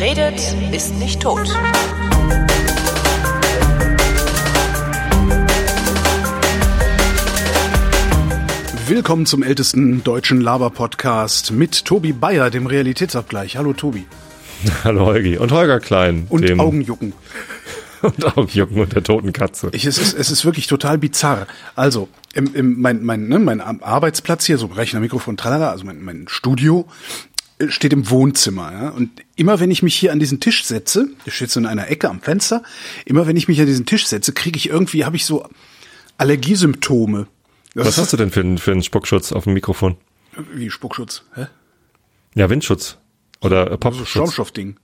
Wer redet, ist nicht tot. Willkommen zum ältesten deutschen Laber-Podcast mit Tobi Bayer, dem Realitätsabgleich. Hallo Tobi. Hallo Holgi. Und Holger Klein. Und dem Augenjucken. und Augenjucken und der toten Katze. Ich, es, ist, es ist wirklich total bizarr. Also, im, im, mein, mein, ne, mein Arbeitsplatz hier, so Rechner, Mikrofon, tralala, also mein, mein Studio, steht im Wohnzimmer. Ja? Und immer wenn ich mich hier an diesen Tisch setze, der steht so in einer Ecke am Fenster, immer wenn ich mich an diesen Tisch setze, kriege ich irgendwie, habe ich so Allergiesymptome. Das Was hast du denn für, einen- für einen Spuckschutz auf dem Mikrofon? Wie Spuckschutz, hä? Ja, Windschutz. Oder äh, So Popschutz. Schaumstoffding.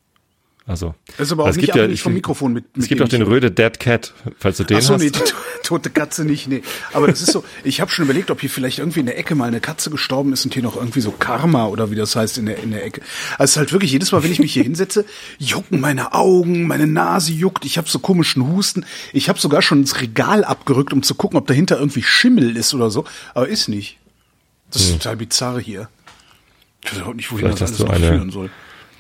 Also. Das ist aber auch Es nicht gibt ja- abhängig vom Mikrofon mit, mit Es gibt auch den Röde Dead Cat, falls du den Ach so, hast. nee, die to- tote Katze nicht, nee. Aber das ist so, ich habe schon überlegt, ob hier vielleicht irgendwie in der Ecke mal eine Katze gestorben ist und hier noch irgendwie so Karma oder wie das heißt in der, in der Ecke. Also es ist halt wirklich jedes Mal, wenn ich mich hier hinsetze, jucken meine Augen, meine Nase juckt, ich habe so komischen Husten. Ich habe sogar schon ins Regal abgerückt, um zu gucken, ob dahinter irgendwie Schimmel ist oder so. Aber ist nicht. Das ist total bizarr hier. Ich weiß auch nicht, wohin Vielleicht das alles noch führen soll.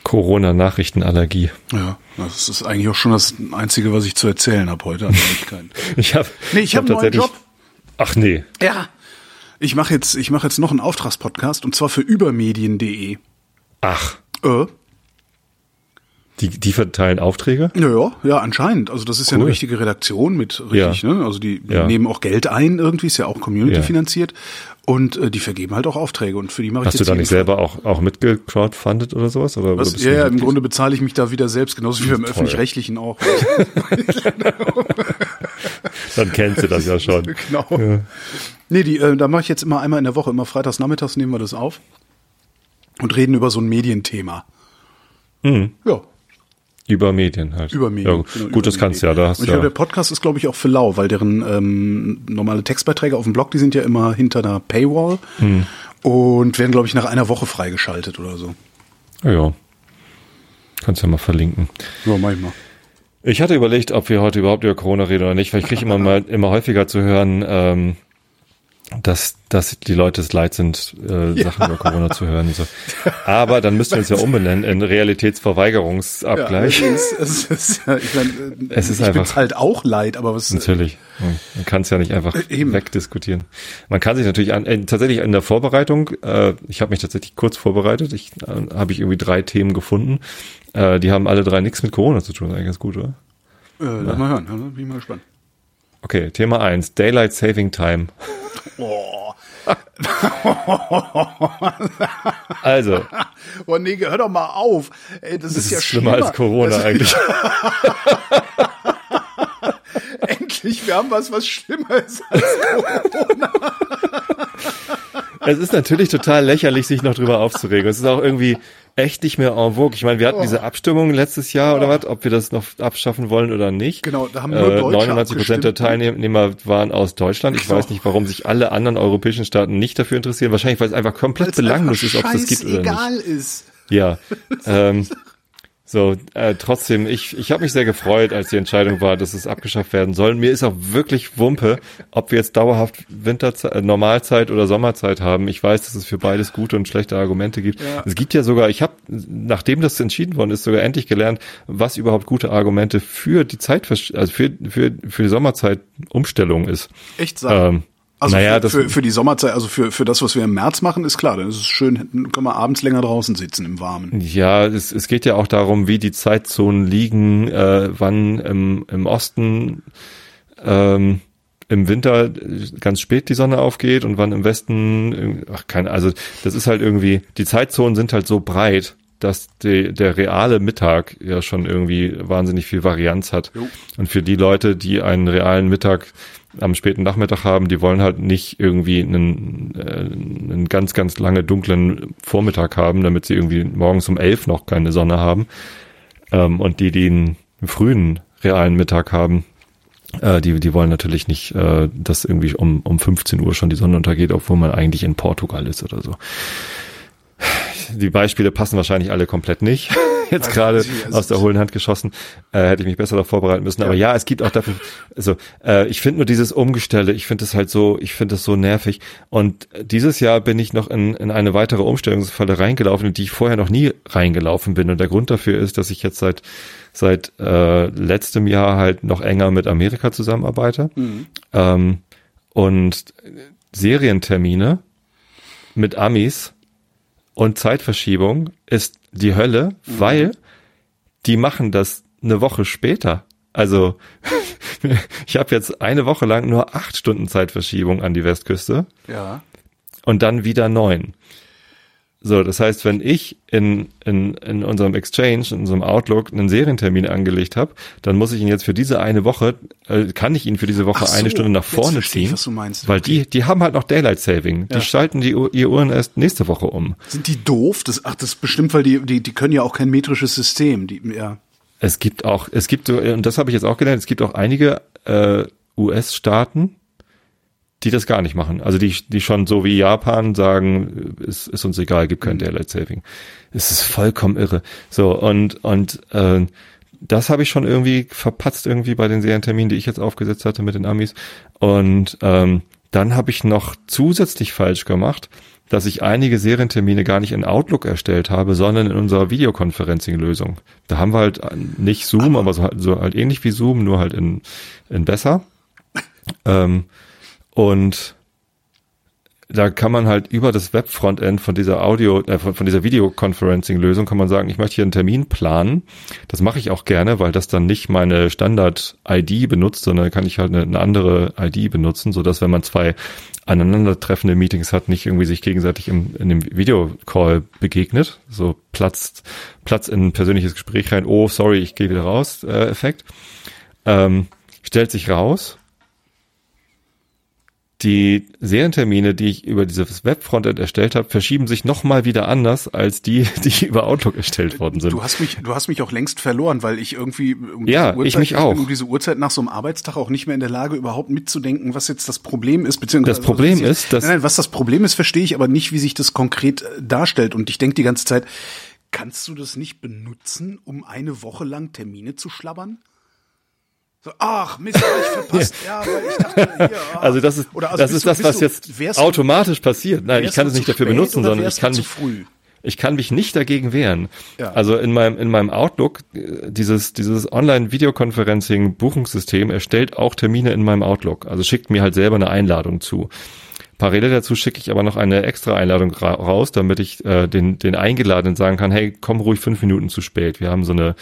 Corona-Nachrichtenallergie. Ja, das ist eigentlich auch schon das Einzige, was ich zu erzählen habe heute. Ich habe Nee, ich hab einen neuen Job. Ach nee. Ja. Ich mache jetzt, ich mache jetzt noch einen Auftragspodcast und zwar für übermedien.de. Ach. Äh, Die, die verteilen Aufträge? ja, ja, ja, anscheinend. Also das ist ja eine Cool. richtige Redaktion mit richtig, Ja. ne? Also die, die Ja. nehmen auch Geld ein irgendwie, ist ja auch Community Ja. finanziert und äh, die vergeben halt auch Aufträge und für die mache ich Hast du da nicht selber auch, auch mitgecrowdfundet oder sowas? Oder, oder Was, du ja, ja, im? Grunde bezahle ich mich da wieder selbst, genauso wie beim öffentlich-rechtlichen auch. Dann kennst du das ja schon. genau. Nee, die, äh, da mache ich jetzt immer einmal in der Woche, immer freitags nachmittags nehmen wir das auf und reden über so ein Medienthema. Mhm. Ja, Über Medien halt. Über Medien. Ja, genau, gut, das kannst du ja. Da hast Und ich du glaube, ja. der Podcast ist, glaube ich, auch für lau, weil deren ähm, normale Textbeiträge auf dem Blog, die sind ja immer hinter einer Paywall Hm. und werden, glaube ich, nach einer Woche freigeschaltet oder so. Ja, ja. Kannst ja mal verlinken. Ja, manchmal. Ich hatte überlegt, ob wir heute überhaupt über Corona reden oder nicht, weil ich kriege immer mal immer häufiger zu hören, ähm, dass, dass die Leute es leid sind, äh, Sachen über Corona zu hören. Und so. Aber dann müssten wir uns ja umbenennen in Realitätsverweigerungsabgleich. Ja, es ist, es ist, ja, ich mein, äh, Es ist ich einfach- halt auch leid, aber was Natürlich. Man kann es ja nicht einfach Eben. wegdiskutieren. Man kann sich natürlich an, äh, tatsächlich in der Vorbereitung, äh, ich habe mich tatsächlich kurz vorbereitet, ich äh, habe ich irgendwie drei Themen gefunden. Äh, die haben alle drei nichts mit Corona zu tun, eigentlich ganz gut, oder? äh, lass mal hören, ja, bin ich mal gespannt. Okay, Thema eins Daylight Saving Time. Oh. Also, oh nee, hör doch mal auf. Ey, das, das ist ja ist schlimmer als Corona Das- eigentlich. Endlich, wir haben was, was schlimmer ist als Es ist natürlich total lächerlich, sich noch drüber aufzuregen. Es ist auch irgendwie echt nicht mehr en vogue. Ich meine, wir hatten diese Abstimmung letztes Jahr oder was, ob wir das noch abschaffen wollen oder nicht. Genau, da haben nur äh, Deutsche 99 Prozent der abgestimmt. Teilnehmer waren aus Deutschland. Ich Genau. weiß nicht, warum sich alle anderen europäischen Staaten nicht dafür interessieren. Wahrscheinlich, weil es einfach komplett belanglos ist, ob es das gibt oder nicht. egal ist. Ja. Ähm, so, äh, trotzdem, ich, ich habe mich sehr gefreut, als die Entscheidung war, dass es abgeschafft werden soll. Mir ist auch wirklich Wumpe, ob wir jetzt dauerhaft Winterzeit, äh, Normalzeit oder Sommerzeit haben. Ich weiß, dass es für beides gute und schlechte Argumente gibt. Ja. Es gibt ja sogar, ich habe, nachdem das entschieden worden ist, sogar endlich gelernt, was überhaupt gute Argumente für die Zeit, also für, für, für die Sommerzeit Umstellung ist. Echt sagen. Ähm, Also naja, für, für, für die Sommerzeit, also für, für das, was wir im März machen, ist klar, dann ist es schön, können wir abends länger draußen sitzen im Warmen. Ja, es, es geht ja auch darum, wie die Zeitzonen liegen, äh, wann im, im Osten ähm, im Winter ganz spät die Sonne aufgeht und wann im Westen, ach keine, also das ist halt irgendwie, die Zeitzonen sind halt so breit, dass die, der reale Mittag ja schon irgendwie wahnsinnig viel Varianz hat. Jo. Und für die Leute, die einen realen Mittag am späten Nachmittag haben, die wollen halt nicht irgendwie einen, äh, einen ganz, ganz lange dunklen Vormittag haben, damit sie irgendwie morgens um elf noch keine Sonne haben. Ähm, und die, die einen frühen realen Mittag haben, äh, die, die wollen natürlich nicht, äh, dass irgendwie um, um 15 Uhr schon die Sonne untergeht, obwohl man eigentlich in Portugal ist oder so. Die Beispiele passen wahrscheinlich alle komplett nicht. Jetzt gerade aus der hohlen Hand geschossen, äh, hätte ich mich besser darauf vorbereiten müssen. Aber ja, es gibt auch dafür, also äh, ich finde nur dieses Umgestelle, ich finde es halt so, ich finde es so nervig. Und dieses Jahr bin ich noch in, in eine weitere Umstellungsfalle reingelaufen, in die ich vorher noch nie reingelaufen bin. Und der Grund dafür ist, dass ich jetzt seit seit äh, letztem Jahr halt noch enger mit Amerika zusammenarbeite. Mhm. Ähm, und Serientermine mit Amis und Zeitverschiebung ist die Hölle, mhm. weil die machen das eine Woche später. Also ich habe jetzt eine Woche lang nur acht Stunden Zeitverschiebung an die Westküste. Ja. Und dann wieder neun. So, das heißt, wenn ich in, in, in unserem Exchange, in unserem Outlook einen Serientermin angelegt habe, dann muss ich ihn jetzt für diese eine Woche, äh, kann ich ihn für diese Woche so, eine Stunde nach vorne ziehen, was du meinst. weil die, die haben halt noch Daylight Saving. Die ja. schalten die ihr Uhren erst nächste Woche um. Sind die doof? Das, ach, das ist bestimmt, weil die, die, die können ja auch kein metrisches System. Die, ja. Es gibt auch, es gibt so, und das habe ich jetzt auch gelernt, es gibt auch einige äh, US-Staaten, die das gar nicht machen. Also die, die schon so wie Japan sagen, ist, ist uns egal, gibt kein mhm. Daylight Saving. Es ist vollkommen irre. So, und, und äh, das habe ich schon irgendwie verpatzt irgendwie bei den Serienterminen, die ich jetzt aufgesetzt hatte mit den Amis. Und ähm, dann habe ich noch zusätzlich falsch gemacht, dass ich einige Serientermine gar nicht in Outlook erstellt habe, sondern in unserer Videoconferencing-Lösung. Da haben wir halt nicht Zoom, aber so halt, so halt ähnlich wie Zoom, nur halt in, in besser. Ähm, und da kann man halt über das Web-Frontend von dieser Audio, äh, von, von dieser Videoconferencing-Lösung kann man sagen, ich möchte hier einen Termin planen. Das mache ich auch gerne, weil das dann nicht meine Standard-ID benutzt, sondern kann ich halt eine, eine andere ID benutzen, so dass wenn man zwei aneinandertreffende Meetings hat, nicht irgendwie sich gegenseitig im, in dem Videocall begegnet. So Platz, Platz in ein persönliches Gespräch rein. Oh, sorry, ich gehe wieder raus, äh, Effekt. Ähm, stellt sich raus, die Serientermine, die ich über dieses Webfrontend erstellt habe, verschieben sich nochmal wieder anders als die, die über Outlook erstellt worden sind. Du hast mich, du hast mich auch längst verloren, weil ich irgendwie um ja, Uhrzeit, ich mich auch. um diese Uhrzeit nach so einem Arbeitstag auch nicht mehr in der Lage, überhaupt mitzudenken, was jetzt das Problem ist, beziehungsweise das Problem also, ist, dass nein, nein, was das Problem ist, verstehe ich aber nicht, wie sich das konkret äh, darstellt. Und ich denke die ganze Zeit, kannst du das nicht benutzen, um eine Woche lang Termine zu schlabbern? So, ach, Mist, hab ich verpasst. ja, weil ich dachte, hier, ah. Also das ist, also das, ist das, was du, jetzt automatisch passiert. Nein, ich kann es nicht dafür benutzen, sondern ich kann mich, ich kann mich nicht dagegen wehren. Ja. Also in meinem, in meinem Outlook, dieses, dieses Online-Videoconferencing-Buchungssystem erstellt auch Termine in meinem Outlook. Also schickt mir halt selber eine Einladung zu. Parallel dazu schicke ich aber noch eine extra Einladung ra raus, damit ich äh, den, den Eingeladenen sagen kann, hey, komm ruhig fünf Minuten zu spät. Wir haben so eine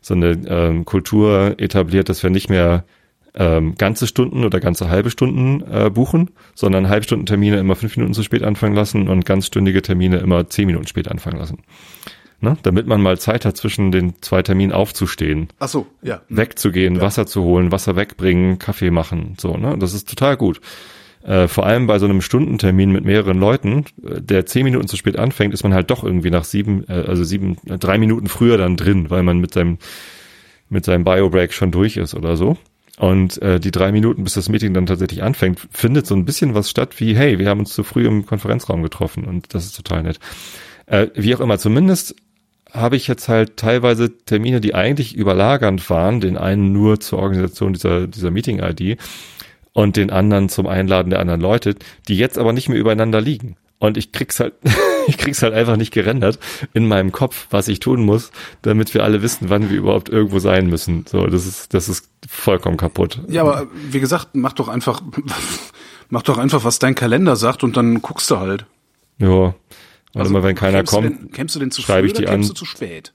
so eine ähm, Kultur etabliert, dass wir nicht mehr ähm, ganze Stunden oder ganze halbe Stunden äh, buchen, sondern Halbstundentermine immer fünf Minuten zu spät anfangen lassen und ganzstündige Termine immer zehn Minuten spät anfangen lassen. Ne? Damit man mal Zeit hat, zwischen den zwei Terminen aufzustehen. Ach so, ja. Wegzugehen, ja. Wasser zu holen, Wasser wegbringen, Kaffee machen, so, ne? Das ist total gut. Äh, vor allem bei so einem Stundentermin mit mehreren Leuten, äh, der zehn Minuten zu spät anfängt, ist man halt doch irgendwie nach sieben, äh, also sieben, äh, drei Minuten früher dann drin, weil man mit seinem mit seinem Biobreak schon durch ist oder so. Und äh, die drei Minuten, bis das Meeting dann tatsächlich anfängt, findet so ein bisschen was statt wie, hey, wir haben uns zu früh im Konferenzraum getroffen und das ist total nett. Äh, wie auch immer, zumindest habe ich jetzt halt teilweise Termine, die eigentlich überlagernd waren, den einen nur zur Organisation dieser, dieser Meeting-ID und den anderen zum Einladen der anderen Leute, die jetzt aber nicht mehr übereinander liegen. Und ich krieg's halt, ich krieg's halt einfach nicht gerendert in meinem Kopf, was ich tun muss, damit wir alle wissen, wann wir überhaupt irgendwo sein müssen. So, das ist, das ist vollkommen kaputt. Ja, aber wie gesagt, mach doch einfach, mach doch einfach, was dein Kalender sagt und dann guckst du halt. Ja. Warte also, mal, wenn keiner kommt, du denn, kämst du denn zu schreibe ich die an. du zu spät?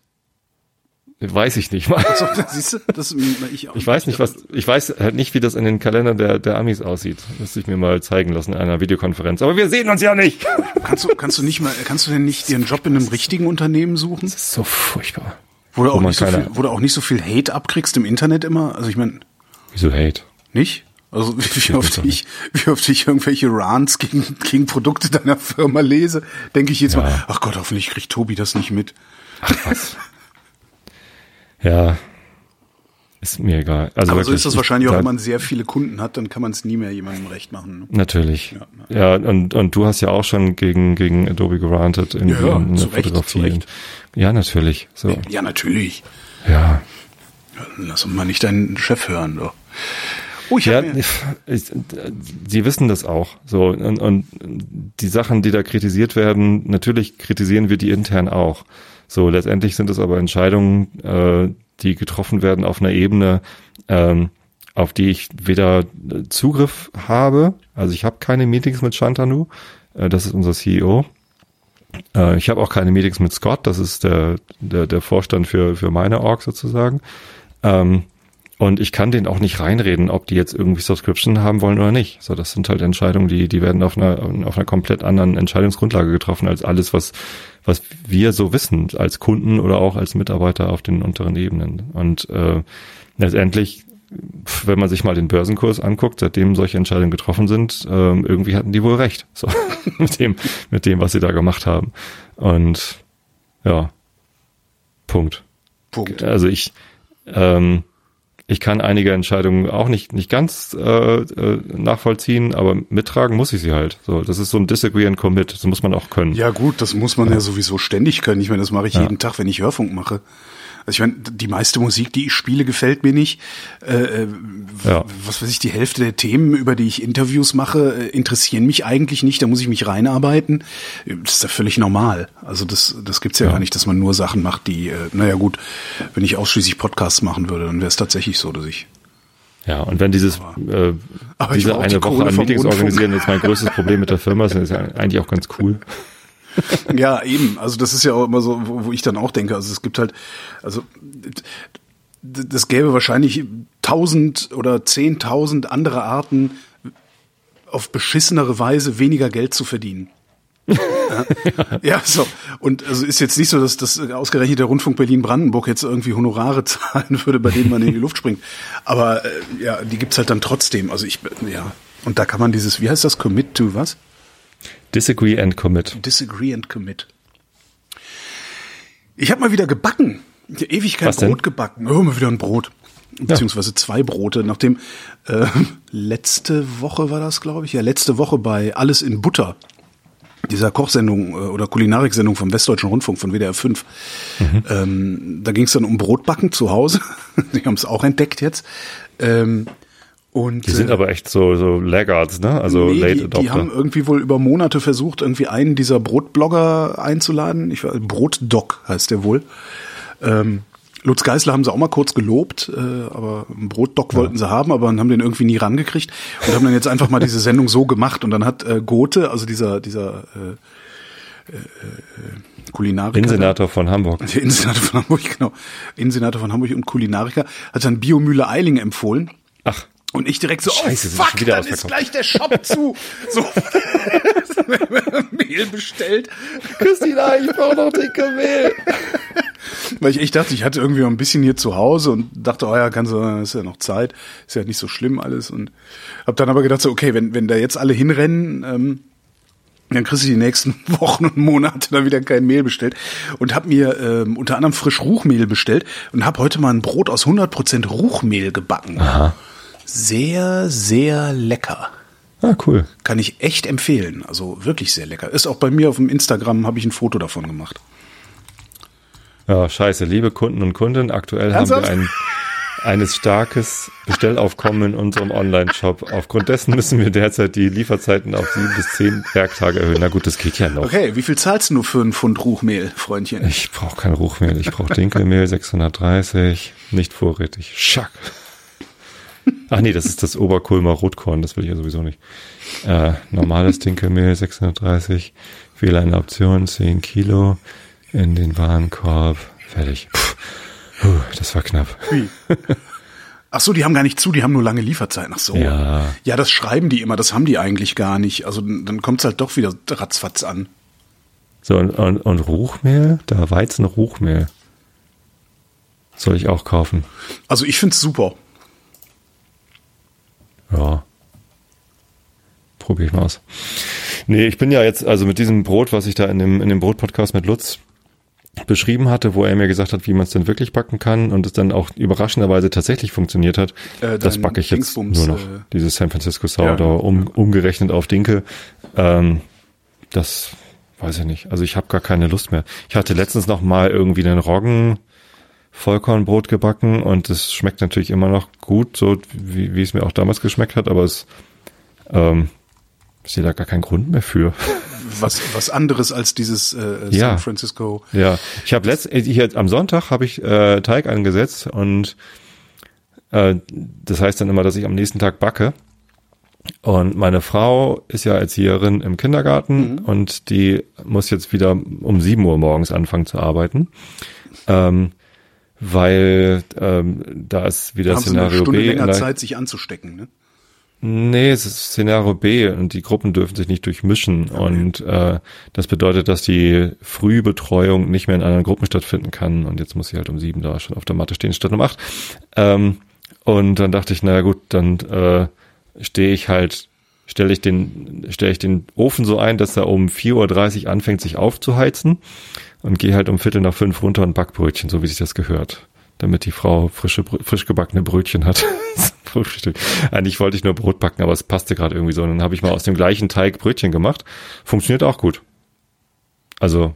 Weiß ich nicht mal. Also, siehst du, das ich, auch ich weiß nicht, was, ich weiß halt nicht, wie das in den Kalendern der, der Amis aussieht. Müsste ich mir mal zeigen lassen in einer Videokonferenz. Aber wir sehen uns ja nicht. Kannst du, kannst du nicht mal, kannst du denn nicht dir einen Job in einem richtigen Unternehmen suchen? Das ist so furchtbar. Wo du auch, nicht so, viel, wo du auch nicht so viel Hate abkriegst im Internet immer? Also ich meine. Wieso Hate? Nicht? Also wie oft ich, wie oft ich irgendwelche Rants gegen, gegen Produkte deiner Firma lese, denke ich jetzt ja. mal, ach Gott, hoffentlich kriegt Tobi das nicht mit. Ach was. Ja. ist mir egal. Also Aber wirklich, so ist das wahrscheinlich ich, auch, wenn man sehr viele Kunden hat, dann kann man es nie mehr jemandem recht machen. Ne? Natürlich. Ja, und, und du hast ja auch schon gegen, gegen Adobe gerantet in, Ja, ja, in der Recht, Fotografie. zu Recht. Ja, natürlich. So. Ja, natürlich. Ja. Lass uns mal nicht deinen Chef hören. Doch. Oh, ich Ja, ich, sie wissen das auch. So und, und die Sachen, die da kritisiert werden, natürlich kritisieren wir die intern auch. So letztendlich sind es aber Entscheidungen, äh, die getroffen werden auf einer Ebene, ähm, auf die ich weder äh, Zugriff habe. Also ich habe keine Meetings mit Shantanu. Äh, das ist unser CEO. Äh, ich habe auch keine Meetings mit Scott. Das ist der der, der Vorstand für für meine Org sozusagen. Ähm, und ich kann denen auch nicht reinreden, ob die jetzt irgendwie Subscription haben wollen oder nicht. So, das sind halt Entscheidungen, die, die werden auf einer, auf einer komplett anderen Entscheidungsgrundlage getroffen als alles, was, was wir so wissen als Kunden oder auch als Mitarbeiter auf den unteren Ebenen. Und äh, letztendlich, wenn man sich mal den Börsenkurs anguckt, seitdem solche Entscheidungen getroffen sind, ähm, irgendwie hatten die wohl recht. So, mit dem, mit dem, was sie da gemacht haben. Und ja, Punkt. Punkt. Also ich, ähm, ich kann einige Entscheidungen auch nicht nicht ganz äh, äh, nachvollziehen, aber mittragen muss ich sie halt. So, das ist so ein Disagree and Commit. Das muss man auch können. Ja gut, das muss man ja, sowieso ständig können. Ich meine, das mache ich jeden Tag, wenn ich Hörfunk mache. Also ich meine, die meiste Musik, die ich spiele, gefällt mir nicht. Äh, äh, Ja. Was weiß ich, die Hälfte der Themen, über die ich Interviews mache, äh, interessieren mich eigentlich nicht. Da muss ich mich reinarbeiten. Das ist ja völlig normal. Also das, das gibt's ja, Ja. gar nicht, dass man nur Sachen macht, die, äh, naja gut, wenn ich ausschließlich Podcasts machen würde, dann wäre es tatsächlich so, dass ich Ja, und wenn dieses äh, aber ich diese brauch die eine Woche an Meetings organisieren jetzt mein größtes Problem mit der Firma ist, ist ja eigentlich auch ganz cool. Ja, eben. Also das ist ja auch immer so, wo, wo ich dann auch denke. Also es gibt halt, also das gäbe wahrscheinlich tausend oder zehntausend andere Arten, auf beschissenere Weise weniger Geld zu verdienen. Ja, ja, so. Und also ist jetzt nicht so, dass das ausgerechnet der Rundfunk Berlin-Brandenburg jetzt irgendwie Honorare zahlen würde, bei denen man in die Luft springt. Aber äh, ja, die gibt's halt dann trotzdem. Also ich, ja. Und da kann man dieses, wie heißt das, Commit to was? Disagree and Commit. Disagree and Commit. Ich habe mal wieder gebacken. Ich ewig kein Was denn? Brot gebacken. Oh, mal wieder ein Brot. Beziehungsweise zwei Brote. Nachdem äh, letzte Woche war das, glaube ich. Ja, letzte Woche bei Alles in Butter. Dieser Kochsendung äh, oder Kulinariksendung vom Westdeutschen Rundfunk von WDR 5. Mhm. Ähm, da ging es dann um Brotbacken zu Hause. Die haben es auch entdeckt jetzt. Ähm, und, Die sind äh, aber echt so so Laggards, ne? Also nee, Late die, die haben Adopter. irgendwie wohl über Monate versucht, irgendwie einen dieser Brotblogger einzuladen. Ich weiß, Brotdoc heißt der wohl. Ähm, Lutz Geisler haben sie auch mal kurz gelobt, äh, aber einen Brotdoc wollten sie haben, aber haben den irgendwie nie rangekriegt und haben dann jetzt einfach mal diese Sendung so gemacht und dann hat äh, Gothe, also dieser dieser äh, äh, äh, Kulinariker, Innensenator von Hamburg. der Innensenator von Hamburg, genau, Innensenator von Hamburg und Kulinariker, hat dann Biomühle Eiling empfohlen. Ach, Und ich direkt so, Scheiße, oh fuck, wieder dann ist gleich der Shop zu. So, Mehl bestellt. Christina, ich brauche noch dicke Mehl. Weil ich echt dachte, ich hatte irgendwie noch ein bisschen hier zu Hause und dachte, oh ja, kannst du, ist ja noch Zeit, ist ja nicht so schlimm alles. Und hab dann aber gedacht, so, okay, wenn, wenn da jetzt alle hinrennen, ähm, dann kriegst du die nächsten Wochen und Monate dann wieder kein Mehl bestellt und hab mir ähm, unter anderem frisch Ruchmehl bestellt und hab heute mal ein Brot aus 100% Ruchmehl gebacken. Aha. Sehr, sehr lecker. Ah, cool. Kann ich echt empfehlen. Also wirklich sehr lecker. Ist auch bei mir auf dem Instagram, habe ich ein Foto davon gemacht. Ja, scheiße, liebe Kunden und Kundinnen, aktuell Ernsthaft? haben wir ein eines starkes Bestellaufkommen in unserem Online-Shop. Aufgrund dessen müssen wir derzeit die Lieferzeiten auf sieben bis zehn Werktage erhöhen. Na gut, das geht ja noch. Okay, wie viel zahlst du für einen Pfund Ruchmehl, Freundchen? Ich brauche kein Ruchmehl, ich brauche Dinkelmehl 630, nicht vorrätig. Schack. Ach nee, das ist das Oberkulmer Rotkorn, das will ich ja sowieso nicht. Äh, normales Dinkelmehl 630, wähle eine Option, 10 Kilo in den Warenkorb, fertig. Puh, das war knapp. Ach so, die haben gar nicht zu, die haben nur lange Lieferzeiten. Ach so. Ja. Ja, das schreiben die immer, das haben die eigentlich gar nicht. Also dann kommt's halt doch wieder ratzfatz an. So, und, und, und Ruchmehl, da Weizen Ruchmehl. Soll ich auch kaufen? Also ich find's super. Ja. Probier ich mal aus. Nee, ich bin ja jetzt, also mit diesem Brot, was ich da in dem, in dem Brot-Podcast mit Lutz beschrieben hatte, wo er mir gesagt hat, wie man es denn wirklich backen kann und es dann auch überraschenderweise tatsächlich funktioniert hat, Äh, das backe ich jetzt Dingsbums, nur noch. äh, Dieses San Francisco Sourdough, Ja, um, umgerechnet auf Dinkel. Ähm, das weiß ich nicht. Also ich habe gar keine Lust mehr. Ich hatte letztens noch mal irgendwie einen Roggen Vollkornbrot gebacken und es schmeckt natürlich immer noch gut, so wie, wie es mir auch damals geschmeckt hat, aber es ähm, ich sehe da gar keinen Grund mehr für. Was, was anderes als dieses äh, San Ja. Francisco. Ja, ich habe letzt hier am Sonntag habe ich äh, Teig angesetzt und äh, das heißt dann immer, dass ich am nächsten Tag backe. Und meine Frau ist ja Erzieherin im Kindergarten und die muss jetzt wieder um 7 Uhr morgens anfangen zu arbeiten. Ähm, weil ähm, da ist wieder Da haben sie eine Szenario Stunde B. länger der- Zeit, sich anzustecken. Ne? Nee, es ist Szenario B und die Gruppen dürfen sich nicht durchmischen. Und äh, das bedeutet, dass die Frühbetreuung nicht mehr in anderen Gruppen stattfinden kann. Und jetzt muss sie halt um sieben da schon auf der Matte stehen, statt um acht. Ähm, und dann dachte ich, naja gut, dann äh, stehe ich halt, stelle ich den, stelle ich den Ofen so ein, dass er um 4.30 Uhr anfängt, sich aufzuheizen und gehe halt um Viertel nach fünf runter und back Brötchen, so wie sich das gehört. Damit die Frau frische, frisch gebackene Brötchen hat. Eigentlich wollte ich nur Brot backen, aber es passte gerade irgendwie so. Und dann habe ich mal aus dem gleichen Teig Brötchen gemacht. Funktioniert auch gut. Also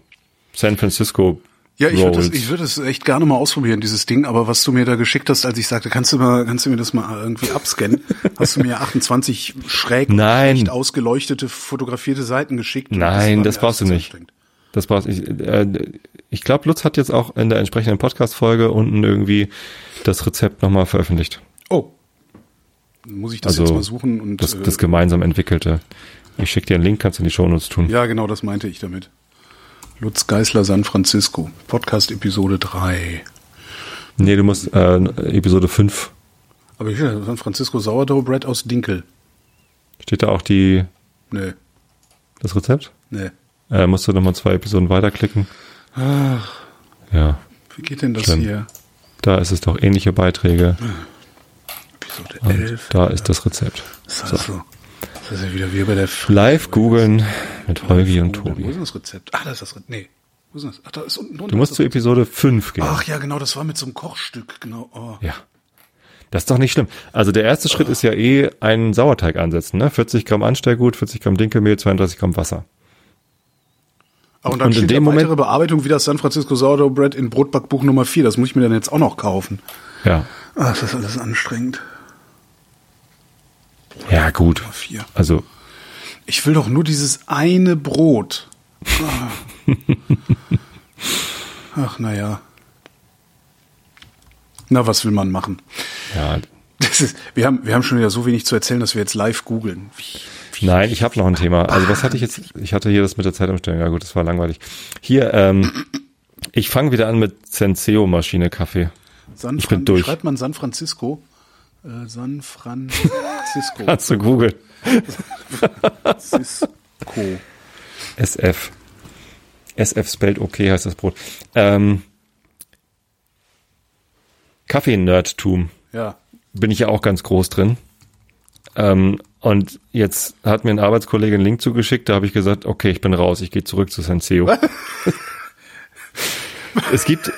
San Francisco Ja, ich würde das, ich würde es echt gerne mal ausprobieren, dieses Ding. Aber was du mir da geschickt hast, als ich sagte, kannst du mal, kannst du mir das mal irgendwie abscannen, hast du mir 28 schräg Nein. nicht ausgeleuchtete, fotografierte Seiten geschickt. Nein, das mir brauchst du nicht. Das brauchst ich. Äh, ich glaube, Lutz hat jetzt auch in der entsprechenden Podcast-Folge unten irgendwie das Rezept nochmal veröffentlicht. Oh. Dann muss ich das Also jetzt mal suchen und das, äh, das gemeinsam entwickelte. Ich schicke dir einen Link, kannst du in die Shownotes tun. Ja, genau, das meinte ich damit. Lutz Geißler San Francisco, Podcast Episode 3. Nee, du musst äh, Episode 5. Aber hier, San Francisco Sourdough Bread aus Dinkel. Steht da auch die Nee, das Rezept? nee. Äh, musst du nochmal zwei Episoden weiterklicken. Ach, Ja, wie geht denn das Schlimm. hier? da ist es doch ähnliche Beiträge. Episode Und 11. da ist das Rezept. Das ist, also, das ist ja wieder wie bei der Live googeln mit Holgi und Wo ist Tobi. das Rezept? Ah, da ist das Rezept. Nee. Wo ist das? Ach, da ist unten drunter. Du musst zu das Episode 5 gehen. Ach ja, genau, das war mit so einem Kochstück, genau. Oh. Ja. Das ist doch nicht schlimm. Also der erste Schritt ist ja eh einen Sauerteig ansetzen. Ne? 40 Gramm Anstellgut, 40 Gramm Dinkelmehl, 32 Gramm Wasser. Ah, und dann Und in steht dem da weitere Bearbeitung wie das San Francisco Sourdough Bread in Brotbackbuch Nummer 4. Das muss ich mir dann jetzt auch noch kaufen. Ja. Ah, das ist alles anstrengend. Ja, gut. 4. Also, Ich will doch nur dieses eine Brot. Ah. Ach, naja. Na, was will man machen? ja. Das ist, wir, haben, wir haben schon wieder so wenig zu erzählen, dass wir jetzt live googeln. Nein, ich habe noch ein Thema. Also was hatte ich jetzt? Ich hatte hier das mit der Zeitumstellung. Ja gut, das war langweilig. Hier, ähm, ich fange wieder an mit Senseo-Maschine Kaffee. San Ich bin Fran- durch. Wie schreibt man San Francisco? Äh, San Francisco. Kannst du googeln. Francisco. SF. SF spellt okay, heißt das Brot. Ähm, Kaffee-Nerdtum. Ja. bin ich ja auch ganz groß drin. Ähm, und jetzt hat mir ein Arbeitskollege einen Link zugeschickt, da habe ich gesagt, okay, ich bin raus, ich gehe zurück zu Senseo. es gibt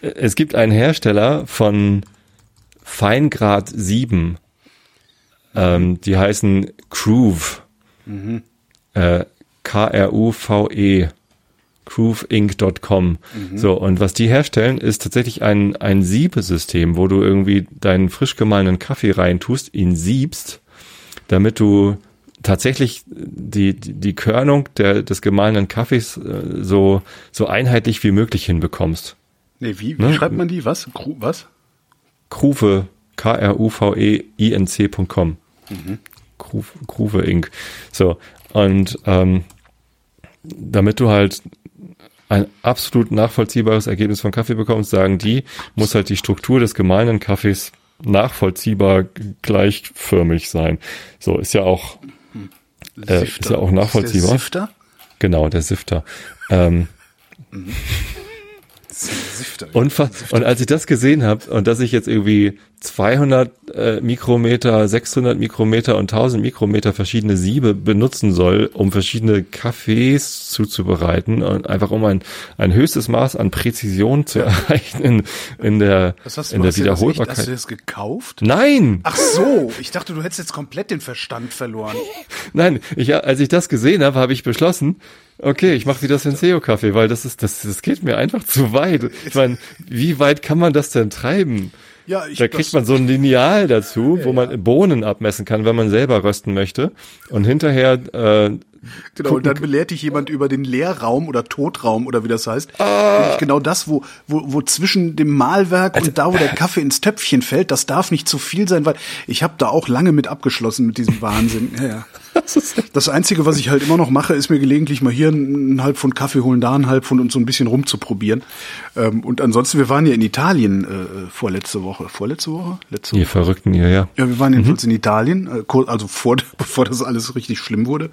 es gibt einen Hersteller von Feingrad 7. Ähm, die heißen Groove. Äh, K-R-U-V-E. GrooveInc.com. So, und was die herstellen, ist tatsächlich ein, ein Siebesystem, wo du irgendwie deinen frisch gemahlenen Kaffee reintust, ihn siebst, damit du tatsächlich die, die, die Körnung der, des gemahlenen Kaffees äh, so, so einheitlich wie möglich hinbekommst. Nee, wie, wie Ne? schreibt man die? Was? Gru was? Kruve, K-R-U-V-E-I-N-C.com. Kruve, Kruve Inc. So, und ähm, damit du halt ein absolut nachvollziehbares Ergebnis von Kaffee bekommst, sagen die, muss halt die Struktur des gemahlenen Kaffees nachvollziehbar gleichförmig sein. So, ist ja auch, Äh, ist ja auch nachvollziehbar. Der Sifter? genau, der Sifter. Ähm, Sifter. Unfa und als ich das gesehen habe und dass ich jetzt irgendwie 200 äh, Mikrometer, 600 Mikrometer und 1000 Mikrometer verschiedene Siebe benutzen soll, um verschiedene Kaffees zuzubereiten und einfach um ein, ein höchstes Maß an Präzision zu erreichen in, in der, hast in der das echt- Wiederholbarkeit. Hast du das gekauft? Nein! Ach so, ich dachte, du hättest jetzt komplett den Verstand verloren. Nein, ich, als ich das gesehen habe, habe ich beschlossen, okay, ich mache wieder Senseo-Kaffee, weil das ist, das, das geht mir einfach zu weit. Ich meine, wie weit kann man das denn treiben? Ja, ich, Da kriegt man so ein Lineal dazu, wo man Bohnen abmessen kann, wenn man selber rösten möchte. Und hinterher, äh, Genau, und dann belehrt dich jemand über den Leerraum oder Totraum oder wie das heißt. Ah. Genau das, wo, wo, wo zwischen dem Mahlwerk und da, wo der Kaffee ins Töpfchen fällt, das darf nicht zu viel sein, weil ich habe da auch lange mit abgeschlossen mit diesem Wahnsinn. Ja, ja. Das Einzige, was ich halt immer noch mache, ist mir gelegentlich mal hier einen halb Pfund Kaffee holen, da einen halb Pfund und so ein bisschen rumzuprobieren. Ähm, und ansonsten, wir waren ja in Italien äh, vorletzte Woche. Vorletzte Woche? Letzte ihr Verrückten hier, ja. ja, wir waren jedenfalls in Italien, äh, also vor, bevor das alles richtig schlimm wurde.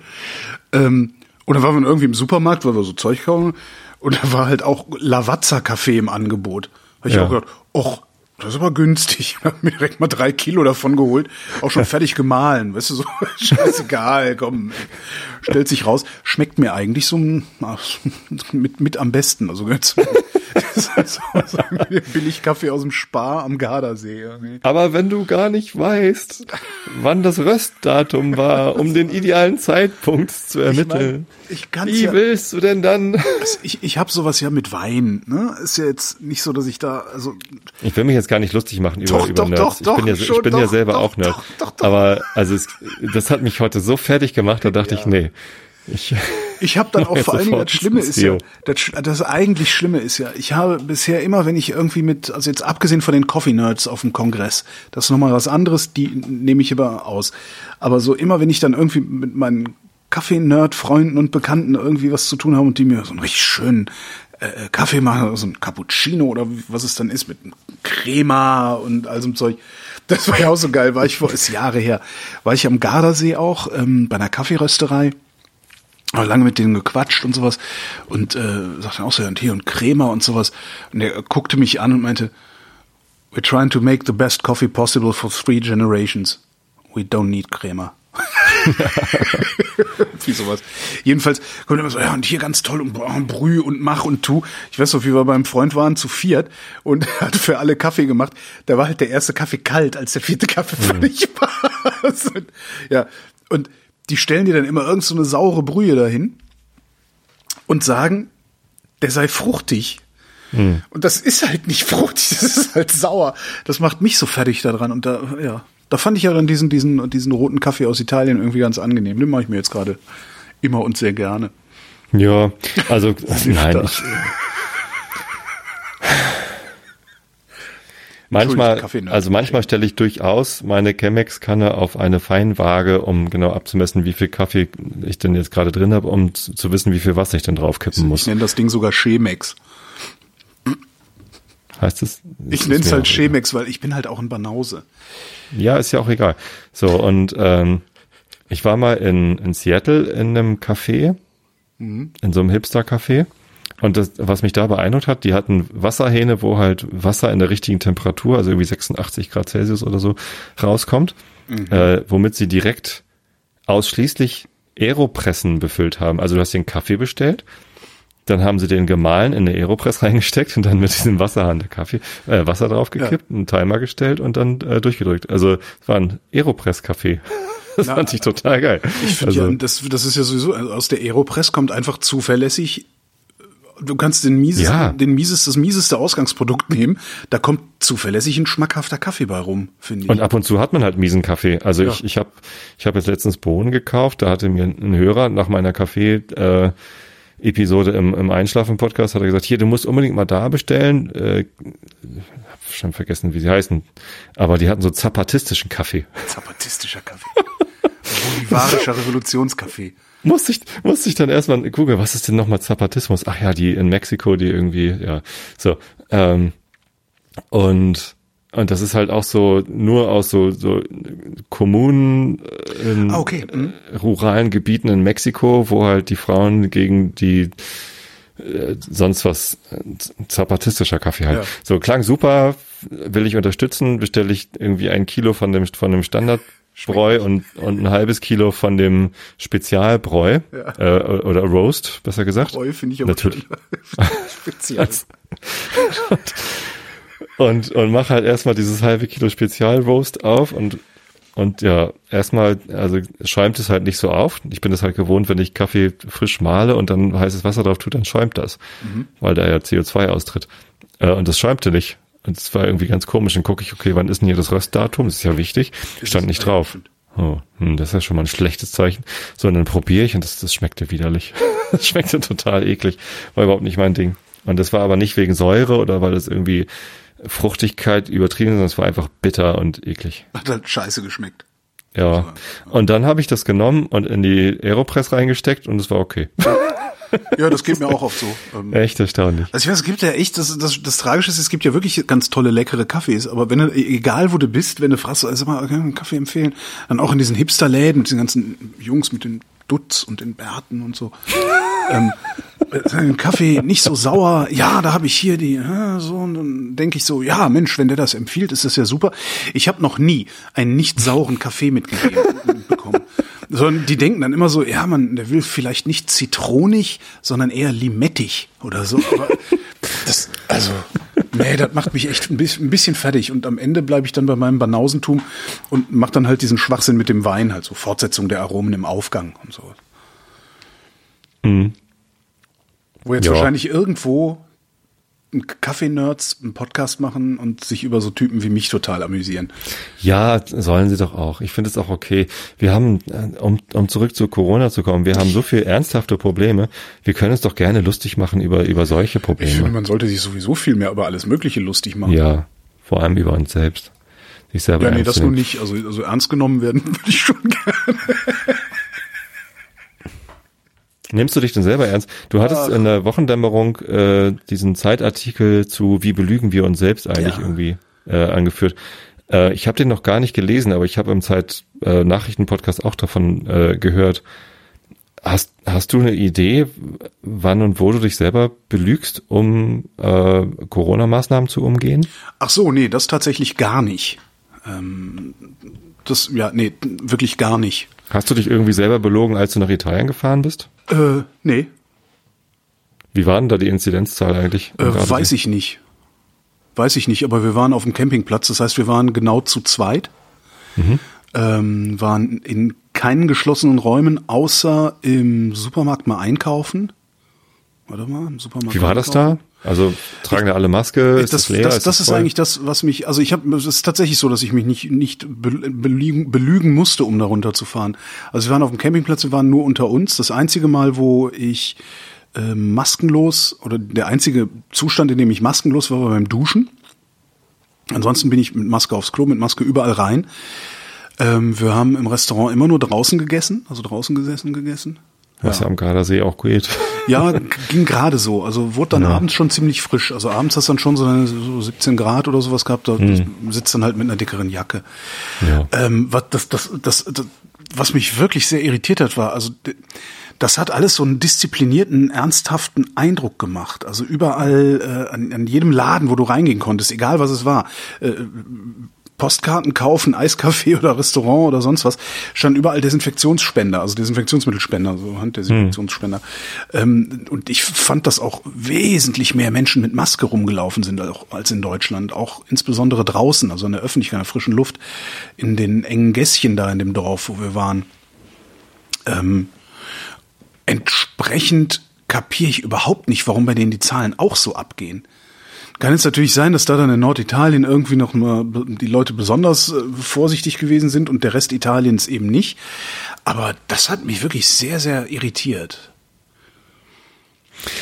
Ähm, und dann waren wir irgendwie im Supermarkt, weil wir so Zeug kaufen. Und da war halt auch Lavazza-Kaffee im Angebot. Hab ich Ja. auch gedacht, och, das ist aber günstig. Ich hab mir direkt mal drei Kilo davon geholt. Auch schon fertig gemahlen. Weißt du, so scheißegal, komm. Stellt sich raus. Schmeckt mir eigentlich so ach, mit, mit am besten. Also so, irgendwie Billigkaffee aus dem Spar am Gardasee. irgendwie. Aber wenn du gar nicht weißt, wann das Röstdatum war, um den idealen Zeitpunkt zu ermitteln, ich kann's wie ja- willst du denn dann? Also ich, ich habe sowas ja mit Wein. Ne? Ist ja jetzt nicht so, dass ich da also Ich will mich jetzt gar nicht lustig machen über, Doch, über doch, Nerds. doch, ich bin ja, doch, ich schon, bin ja selber auch Nerd. Aber also es, das hat mich heute so fertig gemacht, da dachte ich, nee. Ich, ich habe dann auch vor allen Dingen das Schlimme ist ja, das, das eigentlich Schlimme ist ja, ich habe bisher immer, wenn ich irgendwie mit, also jetzt abgesehen von den Coffee Nerds auf dem Kongress, das ist nochmal was anderes, die nehme ich immer aus. Aber so immer, wenn ich dann irgendwie mit meinen Kaffee-Nerd-Freunden und Bekannten irgendwie was zu tun habe und die mir so einen richtig schönen äh, Kaffee machen, so ein Cappuccino oder was es dann ist mit Crema und all so einem Zeug. Das war ja auch so geil, war ich vor, ist Jahre her, war ich am Gardasee auch, ähm, bei einer Kaffeerösterei lange mit denen gequatscht und sowas und äh, sagte dann auch so, und hier und Crema und sowas. Und er guckte mich an und meinte, we're trying to make the best coffee possible for three generations. We don't need Crema. Wie sowas. Jedenfalls kommt immer so, ja, und hier ganz toll und boah, brüh und mach und tu. Ich weiß noch, wie wir beim Freund waren, zu viert und hat für alle Kaffee gemacht. Da war halt der erste Kaffee kalt, als der vierte Kaffee fertig war. Und, ja, und die stellen dir dann immer irgend so eine saure Brühe dahin und sagen, der sei fruchtig. Und das ist halt nicht fruchtig, das ist halt sauer. Das macht mich so fertig daran. Und da, ja, da fand ich ja dann diesen, diesen, diesen roten Kaffee aus Italien irgendwie ganz angenehm. Den mache ich mir jetzt gerade immer und sehr gerne. ja, also nein, ich, manchmal, Kaffee-Nerd. also manchmal stelle ich durchaus meine Chemex-Kanne auf eine Feinwaage, um genau abzumessen, wie viel Kaffee ich denn jetzt gerade drin habe, um zu, wissen, wie viel Wasser ich denn draufkippen Ich muss. nenne das Ding sogar Chemex. Heißt es? Ich nenne es halt egal. Chemex, weil ich bin halt auch ein Banause. Ja, ist ja auch egal. So, und ähm, ich war mal in, in Seattle in einem Café, in so einem Hipster-Café. Und das, was mich da beeindruckt hat, die hatten Wasserhähne, wo halt Wasser in der richtigen Temperatur, also irgendwie 86 Grad Celsius oder so, rauskommt, äh, womit sie direkt ausschließlich Aeropressen befüllt haben. Also du hast den Kaffee bestellt, dann haben sie den gemahlen in eine Aeropress reingesteckt und dann mit diesem Wasserhahn der Kaffee, äh, Wasser draufgekippt, einen Timer gestellt und dann äh, durchgedrückt. Also es war ein Aeropress-Kaffee. Das Ja, fand ich total geil. Ich finde also, ja, das, das ist ja sowieso, also aus der Aeropress kommt einfach zuverlässig. Du kannst den mieses, Ja. den mieses, das mieseste Ausgangsprodukt nehmen. Da kommt zuverlässig ein schmackhafter Kaffee bei rum, finde ich. Und ab und zu hat man halt miesen Kaffee. Also Ja. ich, ich habe ich hab jetzt letztens Bohnen gekauft, da hatte mir ein Hörer nach meiner Kaffee äh, Episode im, im Einschlafen-Podcast hat er gesagt, hier, du musst unbedingt mal da bestellen. Äh, hab schon vergessen, wie sie heißen. Aber die hatten so zapatistischen Kaffee. Zapatistischer Kaffee. Bolivarischer Revolutionskaffee. Musste ich, musste ich dann erstmal gucken, was ist denn nochmal Zapatismus? Ach ja, die in Mexiko, die irgendwie, ja, so. Ähm, und und das ist halt auch so nur aus so, so Kommunen äh, in Ah, okay. Mhm. ruralen Gebieten in Mexiko, wo halt die Frauen gegen die äh, sonst was äh, zapatistischer Kaffee halt. Ja. So klang super, will ich unterstützen, bestelle ich irgendwie ein Kilo von dem von dem Standardbräu und und ein halbes Kilo von dem Spezialbräu Ja. äh, oder Roast, besser gesagt. Treu finde ich aber Natürlich. speziell. und und mach halt erstmal dieses halbe Kilo Spezialroast auf und und ja, erstmal, also schäumt es halt nicht so auf. Ich bin es halt gewohnt, wenn ich Kaffee frisch male und dann heißes Wasser drauf tut, dann schäumt das, weil da ja CO2 austritt. Äh, und das schäumte nicht. Und es war irgendwie ganz komisch. Dann gucke ich, okay, wann ist denn hier das Röstdatum? Das ist ja wichtig. Stand nicht drauf. Oh, hm, das ist ja schon mal ein schlechtes Zeichen. So, und dann probiere ich und das, das schmeckte widerlich. Das schmeckte total eklig. War überhaupt nicht mein Ding. Und das war aber nicht wegen Säure oder weil es irgendwie Fruchtigkeit übertrieben ist, sondern es war einfach bitter und eklig. Hat halt scheiße geschmeckt. Ja. Und dann habe ich das genommen und in die Aeropress reingesteckt und es war okay. Ja, das geht mir auch oft so. Ähm, Echt erstaunlich. Also ich weiß, es gibt ja echt, das, das, das Tragische ist, es gibt ja wirklich ganz tolle, leckere Kaffees, aber wenn du, egal wo du bist, wenn du fragst, also mal, einen Kaffee empfehlen, dann auch in diesen Hipsterläden, mit diesen ganzen Jungs mit den Dutz und den Bärten und so. ähm, Kaffee nicht so sauer, ja, da habe ich hier die, äh, so, und dann denke ich so, ja, Mensch, wenn der das empfiehlt, ist das ja super. Ich habe noch nie einen nicht sauren Kaffee mitgegeben bekommen. Sondern die denken dann immer so, ja, man, der will vielleicht nicht zitronig, sondern eher limettig oder so. Aber das, also, nee, das macht mich echt ein bisschen, fertig. Und am Ende bleibe ich dann bei meinem Banausentum und mach dann halt diesen Schwachsinn mit dem Wein, halt so Fortsetzung der Aromen im Aufgang und so. Wo jetzt Ja. wahrscheinlich irgendwo ein Kaffee-Nerds einen Podcast machen und sich über so Typen wie mich total amüsieren. Ja, sollen sie doch auch. Ich finde es auch okay. Wir haben, äh, um, um zurück zu Corona zu kommen, wir haben so viel ernsthafte Probleme. Wir können es doch gerne lustig machen über, über solche Ich finde, Probleme. man sollte sich sowieso viel mehr über alles Mögliche lustig machen. Ja, vor allem über uns selbst. Sich selber Ja, nee, das nur nicht. Also, also ernst genommen werden würde ich schon gerne. Nimmst du dich denn selber ernst? Du hattest in der Wochendämmerung äh, diesen Zeitartikel zu Wie belügen wir uns selbst eigentlich Ja. irgendwie äh, angeführt. Äh, ich habe den noch gar nicht gelesen, aber ich habe im Zeit äh, Nachrichtenpodcast auch davon äh, gehört. Hast, hast du eine Idee, wann und wo du dich selber belügst, um äh, Corona-Maßnahmen zu umgehen? Ach so, nee, das tatsächlich gar nicht. Ähm, das, ja, nee, wirklich gar nicht. Hast du dich irgendwie selber belogen, als du nach Italien gefahren bist? Äh, nee, Wie war denn da die Inzidenzzahl eigentlich? äh, weiß ich nicht. Weiß ich nicht, aber wir waren auf dem Campingplatz, das heißt, wir waren genau zu zweit. Ähm, waren in keinen geschlossenen Räumen, außer im Supermarkt mal einkaufen. Warte mal, im Supermarkt. Wie war das da? Also tragen da alle Maske? Ist das, das, leer? das, Ist das ist voll? eigentlich das, was mich, also ich habe, es ist tatsächlich so, dass ich mich nicht nicht be- belügen, belügen musste, um da runterzufahren. Also wir waren auf dem Campingplatz, wir waren nur unter uns. Das einzige Mal, wo ich äh, maskenlos oder der einzige Zustand, in dem ich maskenlos war, war beim Duschen. Ansonsten bin ich mit Maske aufs Klo, mit Maske überall rein. Ähm, wir haben im Restaurant immer nur draußen gegessen, also draußen gesessen gegessen. Was ja am Gardasee auch geht. Ja, ging gerade so. Also wurde dann abends schon ziemlich frisch. Also abends hast du dann schon so, eine, so 17 Grad oder sowas gehabt. Da sitzt dann halt mit einer dickeren Jacke. Ja. Ähm, was, das, das, das, das, was mich wirklich sehr irritiert hat, war, also das hat alles so einen disziplinierten, ernsthaften Eindruck gemacht. Also überall, äh, an, an jedem Laden, wo du reingehen konntest, egal was es war, äh, Postkarten kaufen, Eiskaffee oder Restaurant oder sonst was, standen überall Desinfektionsspender, also Desinfektionsmittelspender, so Handdesinfektionsspender. Ähm, und ich fand, dass auch wesentlich mehr Menschen mit Maske rumgelaufen sind als in Deutschland, auch insbesondere draußen, also in der Öffentlichkeit, in der frischen Luft, in den engen Gässchen da in dem Dorf, wo wir waren. Ähm, entsprechend kapiere ich überhaupt nicht, warum bei denen die Zahlen auch so abgehen. Kann jetzt natürlich sein, dass da dann in Norditalien irgendwie noch mal die Leute besonders äh, vorsichtig gewesen sind und der Rest Italiens eben nicht. Aber das hat mich wirklich sehr, sehr irritiert.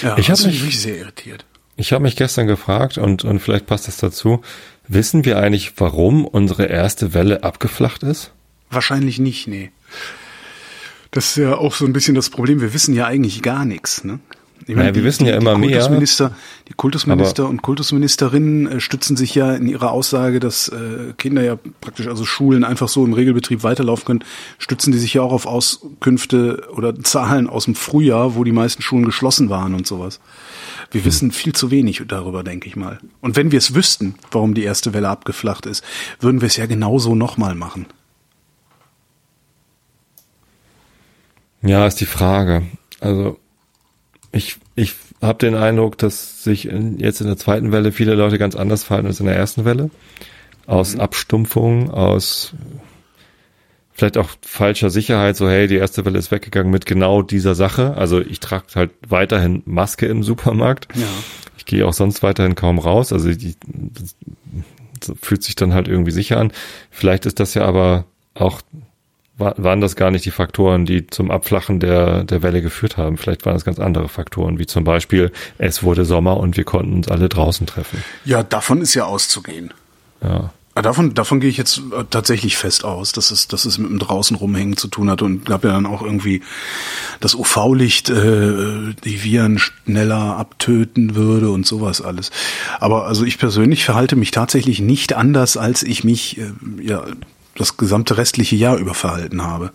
Ja, Ich hab das hat mich- wirklich sehr irritiert. Ich habe mich gestern gefragt und, und vielleicht passt das dazu. Wissen wir eigentlich, warum unsere erste Welle abgeflacht ist? Wahrscheinlich nicht, nee. Das ist ja auch so ein bisschen das Problem. Wir wissen ja eigentlich gar nichts, ne? Ich Naja, wir wissen ja immer mehr, Kultusminister, Die Kultusminister und Kultusministerinnen äh, stützen sich ja in ihrer Aussage, dass äh, Kinder ja praktisch, also Schulen einfach so im Regelbetrieb weiterlaufen können, stützen die sich ja auch auf Auskünfte oder Zahlen aus dem Frühjahr, wo die meisten Schulen geschlossen waren und sowas. Wir wissen viel zu wenig darüber, denke ich mal. Und wenn wir es wüssten, warum die erste Welle abgeflacht ist, würden wir es ja genauso nochmal machen. Ja, ist die Frage. Also ich, ich habe den Eindruck, dass sich in, jetzt in der zweiten Welle viele Leute ganz anders verhalten als in der ersten Welle. Aus Mhm. Abstumpfung, aus vielleicht auch falscher Sicherheit, so hey, die erste Welle ist weggegangen mit genau dieser Sache. Also ich trage halt weiterhin Maske im Supermarkt. Ja. Ich gehe auch sonst weiterhin kaum raus. Also die, fühlt sich dann halt irgendwie sicher an. Vielleicht ist das ja aber auch wa- waren das gar nicht die Faktoren, die zum Abflachen der, der Welle geführt haben. Vielleicht waren es ganz andere Faktoren, wie zum Beispiel, es wurde Sommer und wir konnten uns alle draußen treffen. Ja, davon ist ja auszugehen. Ja. Ah, Davon, davon gehe ich jetzt äh, tatsächlich fest aus, dass es, dass es mit dem draußen rumhängen zu tun hatte und gab ja dann auch irgendwie das UV-Licht, äh, die Viren schneller abtöten würde und sowas alles. Aber also ich persönlich verhalte mich tatsächlich nicht anders, als ich mich äh, ja das gesamte restliche Jahr über verhalten habe.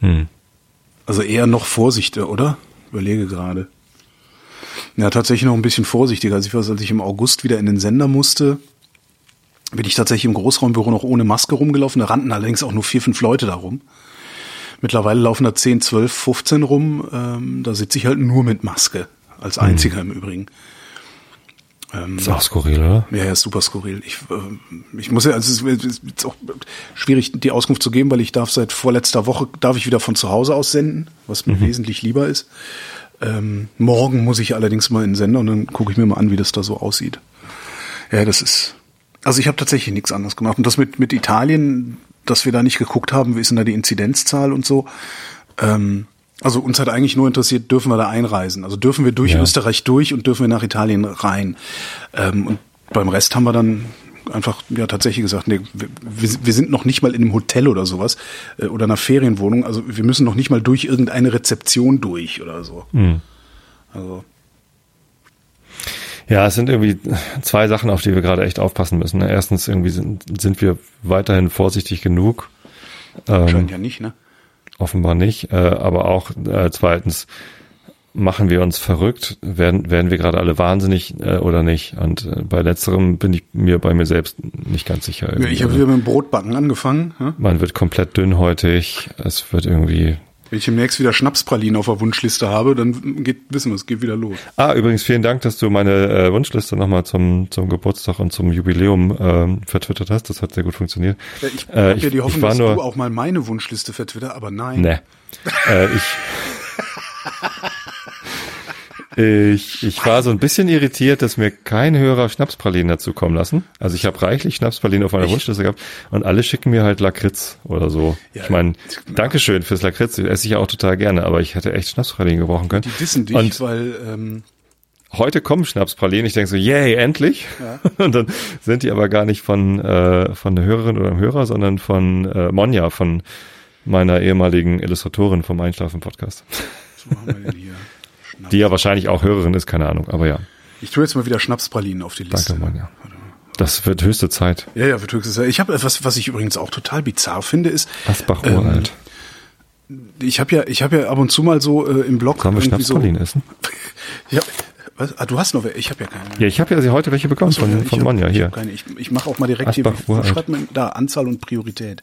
Hm. Also eher noch vorsichtiger, oder? Überlege gerade. Ja, tatsächlich noch ein bisschen vorsichtiger. Als ich, weiß, als ich im August wieder in den Sender musste, bin ich tatsächlich im Großraumbüro noch ohne Maske rumgelaufen. Da rannten allerdings auch nur vier, fünf Leute da rum. Mittlerweile laufen da 10, 12, 15 rum. Ähm, da sitze ich halt nur mit Maske. Als einziger im Übrigen. Ähm, Ist auch skurril, oder? ja, ja, super skurril. Ich, äh, ich muss ja, also es ist auch schwierig, die Auskunft zu geben, weil ich darf seit vorletzter Woche, darf ich wieder von zu Hause aus senden, was mir wesentlich lieber ist. Ähm, morgen muss ich allerdings mal in den Sender und dann gucke ich mir mal an, wie das da so aussieht. Ja, das ist, also ich habe tatsächlich nichts anderes gemacht. Und das mit, mit Italien, dass wir da nicht geguckt haben, wie ist denn da die Inzidenzzahl und so. Ähm, also uns hat eigentlich nur interessiert, dürfen wir da einreisen? Also dürfen wir durch Ja. Österreich durch und dürfen wir nach Italien rein? Ähm, und beim Rest haben wir dann einfach ja tatsächlich gesagt, nee, wir, wir sind noch nicht mal in einem Hotel oder sowas äh, oder einer Ferienwohnung. Also wir müssen noch nicht mal durch irgendeine Rezeption durch oder so. Also Ja, es sind irgendwie zwei Sachen, auf die wir gerade echt aufpassen müssen. ne? Erstens irgendwie sind, sind wir weiterhin vorsichtig genug. Ähm, scheint ja nicht, ne? Offenbar nicht. Äh, aber auch äh, zweitens machen wir uns verrückt, werden, werden wir gerade alle wahnsinnig äh, oder nicht. Und äh, bei letzterem bin ich mir bei mir selbst nicht ganz sicher. Ja, ich habe wieder mit dem Brotbacken angefangen. Ja? man wird komplett dünnhäutig. Es wird irgendwie. Wenn ich demnächst wieder Schnapspralinen auf der Wunschliste habe, dann geht, wissen wir, es geht wieder los. Ah, übrigens vielen Dank, dass du meine äh, Wunschliste nochmal zum zum Geburtstag und zum Jubiläum ähm, vertwittert hast. Das hat sehr gut funktioniert. Ich Äh, habe ja die Hoffnung, dass nur- du auch mal meine Wunschliste vertwitter, aber nein. Ne. äh, ich, ich, ich war so ein bisschen irritiert, dass mir kein Hörer Schnapspralinen dazu kommen lassen. Also ich habe reichlich Schnapspralinen auf meiner Wunschliste gehabt und alle schicken mir halt Lakritz oder so. Ja, ich meine, Dankeschön fürs Lakritz, das esse ich ja auch total gerne, aber ich hätte echt Schnapspralinen gebrauchen können. Die dissen dich, Und weil ähm, heute kommen Schnapspralinen. Ich denke so, yay, endlich. Und dann sind die aber gar nicht von, äh, von der Hörerin oder dem Hörer, sondern von äh, Monja, von meiner ehemaligen Illustratorin vom Einschlafen-Podcast. was haben wir denn hier? Die ja wahrscheinlich auch Hörerin ist, keine Ahnung. Aber ja, Ich tue jetzt mal wieder Schnapspralinen auf die Liste. danke, Monja. Das wird höchste Zeit. Ja, ja, wird höchstens. Ich habe etwas, was ich übrigens auch total bizarr finde, ist, Asbach Ähm, uralt. ich habe ja, ich habe ja ab und zu mal so äh, im Blog Sollen wir irgendwie so. Schnapspralinen essen? Ich hab, was? Ah, du hast noch, welche? ich habe ja keine. Ja, ich habe ja sie heute welche bekommen ja, von, ich von ich hier. Ich, ich mache auch mal direkt Asbach hier. Uralt. schreibt man da Anzahl und Priorität?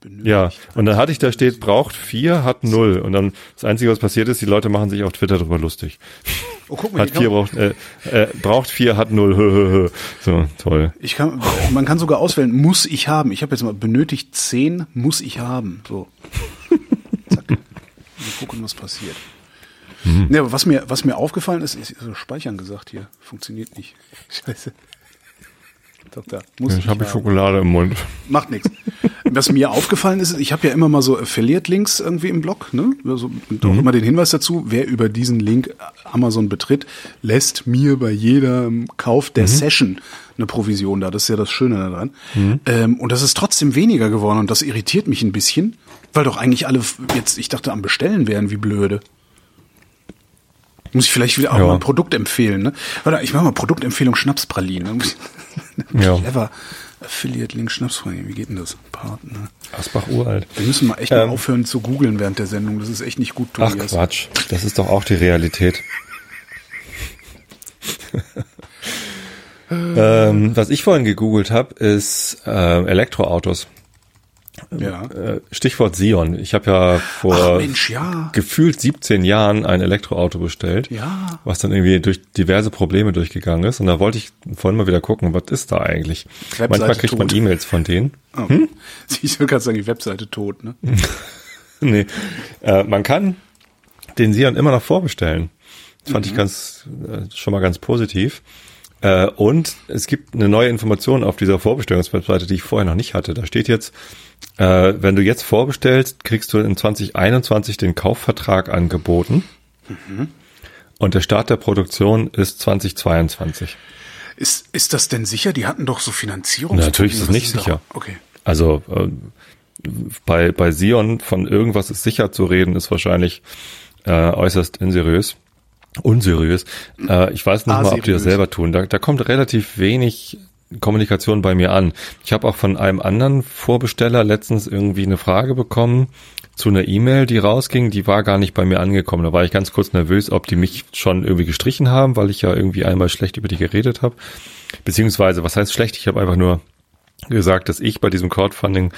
Benötigt. Ja, und dann hatte ich da steht, braucht vier, hat null. Und dann das Einzige, was passiert ist, die Leute machen sich auf Twitter darüber lustig. Oh, guck mal, Hat vier, braucht, äh, äh, braucht vier, hat null. Hö, hö, hö. So, toll. ich kann, man kann sogar auswählen, muss ich haben. Ich habe jetzt mal benötigt zehn, muss ich haben. So. Zack. Mal gucken, was passiert. Mhm. Ne, aber was mir, was mir aufgefallen ist, ist so speichern gesagt hier. Funktioniert nicht. Scheiße. Da. Muss Ich habe. Schokolade im Mund. Macht nichts. Was mir aufgefallen ist, ich habe ja immer mal so Affiliate-Links irgendwie im Blog, ne? Also, und auch immer den Hinweis dazu, wer über diesen Link Amazon betritt, lässt mir bei jedem Kauf der Session eine Provision da. Das ist ja das Schöne daran. Ähm, und das ist trotzdem weniger geworden und das irritiert mich ein bisschen, weil doch eigentlich alle jetzt, ich dachte, am Bestellen wären, wie blöde. Muss ich vielleicht wieder auch Ja. mal ein Produkt empfehlen, ne? Warte, ich mache mal Produktempfehlung Schnapspralinen. Ja. Clever. Affiliate Link Schnapspralinen. Wie geht denn das? Partner. Asbach uralt. Wir müssen mal echt mal aufhören zu googeln während der Sendung. Das ist echt nicht gut, Ach Tobias. Quatsch, das ist doch auch die Realität. ähm, was ich vorhin gegoogelt habe, ist äh, Elektroautos. Ja. Äh, Stichwort Sion. Ich habe ja vor Ach Mensch, ja. gefühlt 17 Jahren ein Elektroauto bestellt, Ja. was dann irgendwie durch diverse Probleme durchgegangen ist. Und da wollte ich vorhin mal wieder gucken, was ist da eigentlich? Webseite Manchmal kriegt man tot. E-Mails von denen. Oh. Ich will gerade sagen, die Webseite tot, ne? nee, äh, man kann den Sion immer noch vorbestellen. Das fand ich ganz äh, schon mal ganz positiv. Äh, und es gibt eine neue Information auf dieser Vorbestellungswebseite, die ich vorher noch nicht hatte. Da steht jetzt, äh, wenn du jetzt vorbestellst, kriegst du in 2021 den Kaufvertrag angeboten. Und der Start der Produktion ist 2022. Ist, ist das denn sicher? Die hatten doch so Finanzierung. Natürlich ist es nicht sicher. Okay. Also äh, bei, bei Sion von irgendwas ist sicher zu reden, ist wahrscheinlich äh, äußerst unseriös. Unseriös. Äh, ich weiß nicht mal, ob die das selber tun. Da, da kommt relativ wenig Kommunikation bei mir an. Ich habe auch von einem anderen Vorbesteller letztens irgendwie eine Frage bekommen zu einer E-Mail, die rausging, die war gar nicht bei mir angekommen. Da war ich ganz kurz nervös, ob die mich schon irgendwie gestrichen haben, weil ich ja irgendwie einmal schlecht über die geredet habe. Beziehungsweise, was heißt schlecht? Ich habe einfach nur gesagt, dass ich bei diesem Crowdfunding,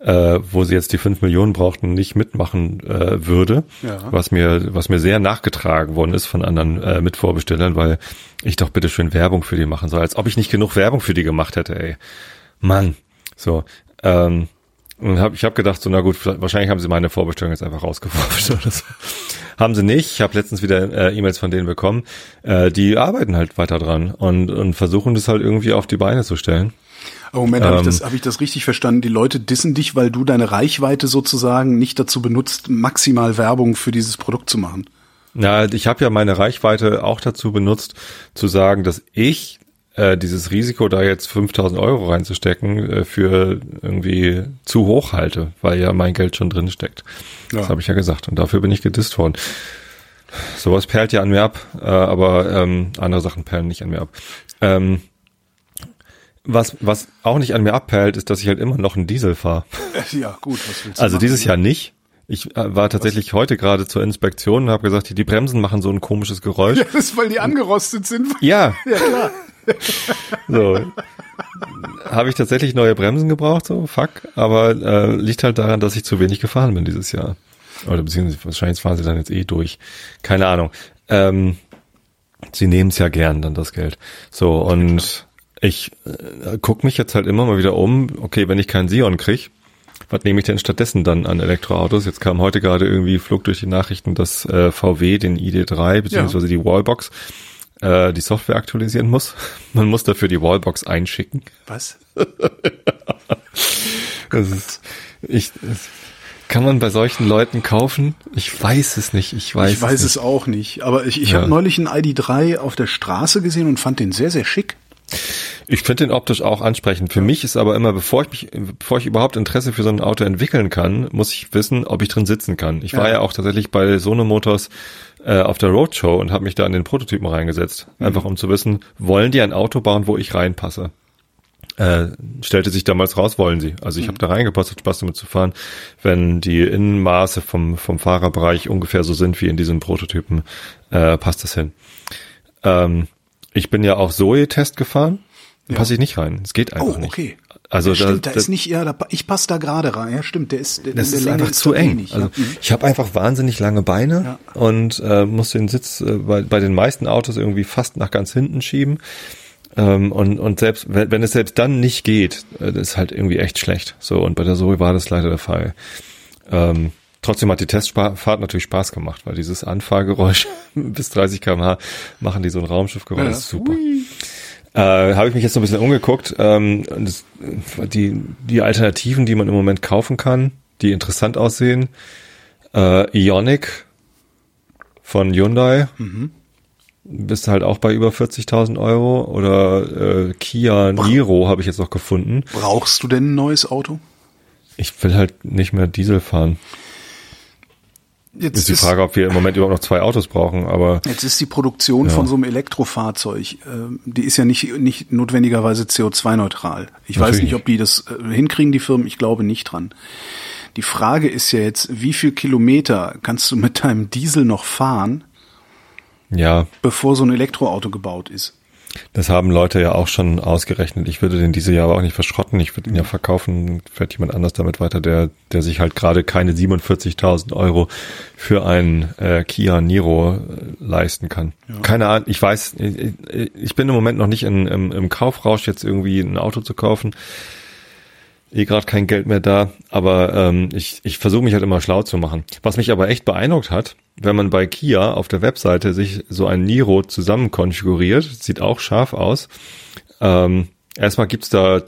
äh, wo sie jetzt die 5 Millionen brauchten, nicht mitmachen äh, würde, Ja. was mir was mir sehr nachgetragen worden ist von anderen äh, Mitvorbestellern, weil ich doch bitte schön Werbung für die machen soll, als ob ich nicht genug Werbung für die gemacht hätte, ey. Mann, so. Ähm, und hab, ich habe gedacht, so na gut, wahrscheinlich haben sie meine Vorbestellung jetzt einfach rausgeworfen oder so. Haben sie nicht. Ich habe letztens wieder äh, E-Mails von denen bekommen. Äh, die arbeiten halt weiter dran und, und versuchen das halt irgendwie auf die Beine zu stellen. Oh, Moment, habe ich, Ähm. das, hab ich das richtig verstanden? Die Leute dissen dich, weil du deine Reichweite sozusagen nicht dazu benutzt, maximal Werbung für dieses Produkt zu machen. Na, ich habe ja meine Reichweite auch dazu benutzt, zu sagen, dass ich äh, dieses Risiko, da jetzt 5000 Euro reinzustecken, äh, für irgendwie zu hoch halte, weil ja mein Geld schon drin steckt. Ja. Das habe ich ja gesagt und dafür bin ich gedisst worden. Sowas perlt ja an mir ab, äh, aber ähm, andere Sachen perlen nicht an mir ab. Ähm, was, was auch nicht an mir abperlt, ist, dass ich halt immer noch einen Diesel fahre. Ja, gut, was willst du Also machen? dieses Jahr nicht. Ich äh, war tatsächlich heute gerade zur Inspektion und habe gesagt, die, die Bremsen machen so ein komisches Geräusch. Ja, das ist, weil die angerostet sind. Ja, Ja, klar. so. Habe ich tatsächlich neue Bremsen gebraucht, so, fuck. Aber äh, liegt halt daran, dass ich zu wenig gefahren bin dieses Jahr. Oder beziehungsweise wahrscheinlich fahren sie dann jetzt eh durch. Keine Ahnung. Ähm, sie nehmen es ja gern, dann das Geld. So, und ich äh, guck mich jetzt halt immer mal wieder um, okay, wenn ich keinen Sion krieg, was nehme ich denn stattdessen dann an Elektroautos? Jetzt kam heute gerade irgendwie, flog durch die Nachrichten, dass äh, VW den ID3 beziehungsweise die Wallbox äh, die Software aktualisieren muss. Man muss dafür die Wallbox einschicken. Was? Das ist, ich, das, kann man bei solchen Leuten kaufen? Ich weiß es nicht. Ich weiß, Ich weiß es es auch nicht. Aber ich, ich Ja. habe neulich einen ID3 auf der Straße gesehen und fand den sehr, sehr schick. Ich finde den optisch auch ansprechend. Für mich ist aber immer, bevor ich mich, bevor ich überhaupt Interesse für so ein Auto entwickeln kann, muss ich wissen, ob ich drin sitzen kann. Ich war Ja. ja auch tatsächlich bei Sono Motors äh, auf der Roadshow und habe mich da an den Prototypen reingesetzt, einfach um zu wissen, wollen die ein Auto bauen, wo ich reinpasse? Äh, stellte sich damals raus, wollen sie. Also ich habe da reingepasst, hat Spaß damit zu fahren. Wenn die Innenmaße vom, vom Fahrerbereich ungefähr so sind wie in diesem Prototypen, äh, passt das hin. Ähm, ich bin ja auch Zoe-Test gefahren, Ja. passe ich nicht rein. Es geht einfach Oh, nicht. okay. Also ja, da, stimmt, da, da, ist nicht, ja, da, ich passe da gerade rein. Ja, stimmt, der ist, der, das der ist Länge einfach zu da eng. wenig, also ja. Mhm. ich habe einfach wahnsinnig lange Beine Ja. und äh, muss den Sitz äh, bei, bei den meisten Autos irgendwie fast nach ganz hinten schieben. Ähm, und, und selbst wenn, wenn es selbst dann nicht geht, äh, das ist halt irgendwie echt schlecht. So, und bei der Zoe war das leider der Fall. Ähm, trotzdem hat die Testfahrt natürlich Spaß gemacht, weil dieses Anfahrgeräusch bis 30 km/h machen die so ein Raumschiffgeräusch. Ja. Super. Äh, habe ich mich jetzt so ein bisschen umgeguckt. Ähm, das, die, die Alternativen, die man im Moment kaufen kann, die interessant aussehen. Äh, Ionic von Hyundai. Bist halt auch bei über 40.000 Euro. Oder äh, Kia Niro habe ich jetzt noch gefunden. Brauchst du denn ein neues Auto? Ich will halt nicht mehr Diesel fahren. Jetzt ist die Frage, ob wir im Moment überhaupt noch zwei Autos brauchen, aber Jetzt ist die Produktion Ja. von so einem Elektrofahrzeug, äh, die ist ja nicht, nicht notwendigerweise CO2-neutral. Ich weiß Natürlich nicht, ob die das äh, hinkriegen, die Firmen. Ich glaube nicht dran. Die Frage ist ja jetzt, wie viel Kilometer kannst du mit deinem Diesel noch fahren, ja, bevor so ein Elektroauto gebaut ist? Das haben Leute ja auch schon ausgerechnet. Ich würde den diese Jahr aber auch nicht verschrotten. Ich würde ihn ja verkaufen, fährt jemand anders damit weiter, der, der sich halt gerade keine 47.000 Euro für ein äh, Kia Niro äh, leisten kann. Keine Ahnung, ich weiß, ich, ich bin im Moment noch nicht in, im, im Kaufrausch, jetzt irgendwie ein Auto zu kaufen. Eh gerade kein Geld mehr da, aber ähm, ich, ich versuche mich halt immer schlau zu machen. Was mich aber echt beeindruckt hat, wenn man bei Kia auf der Webseite sich so ein Niro zusammen konfiguriert, sieht auch scharf aus. Ähm, erstmal gibt's da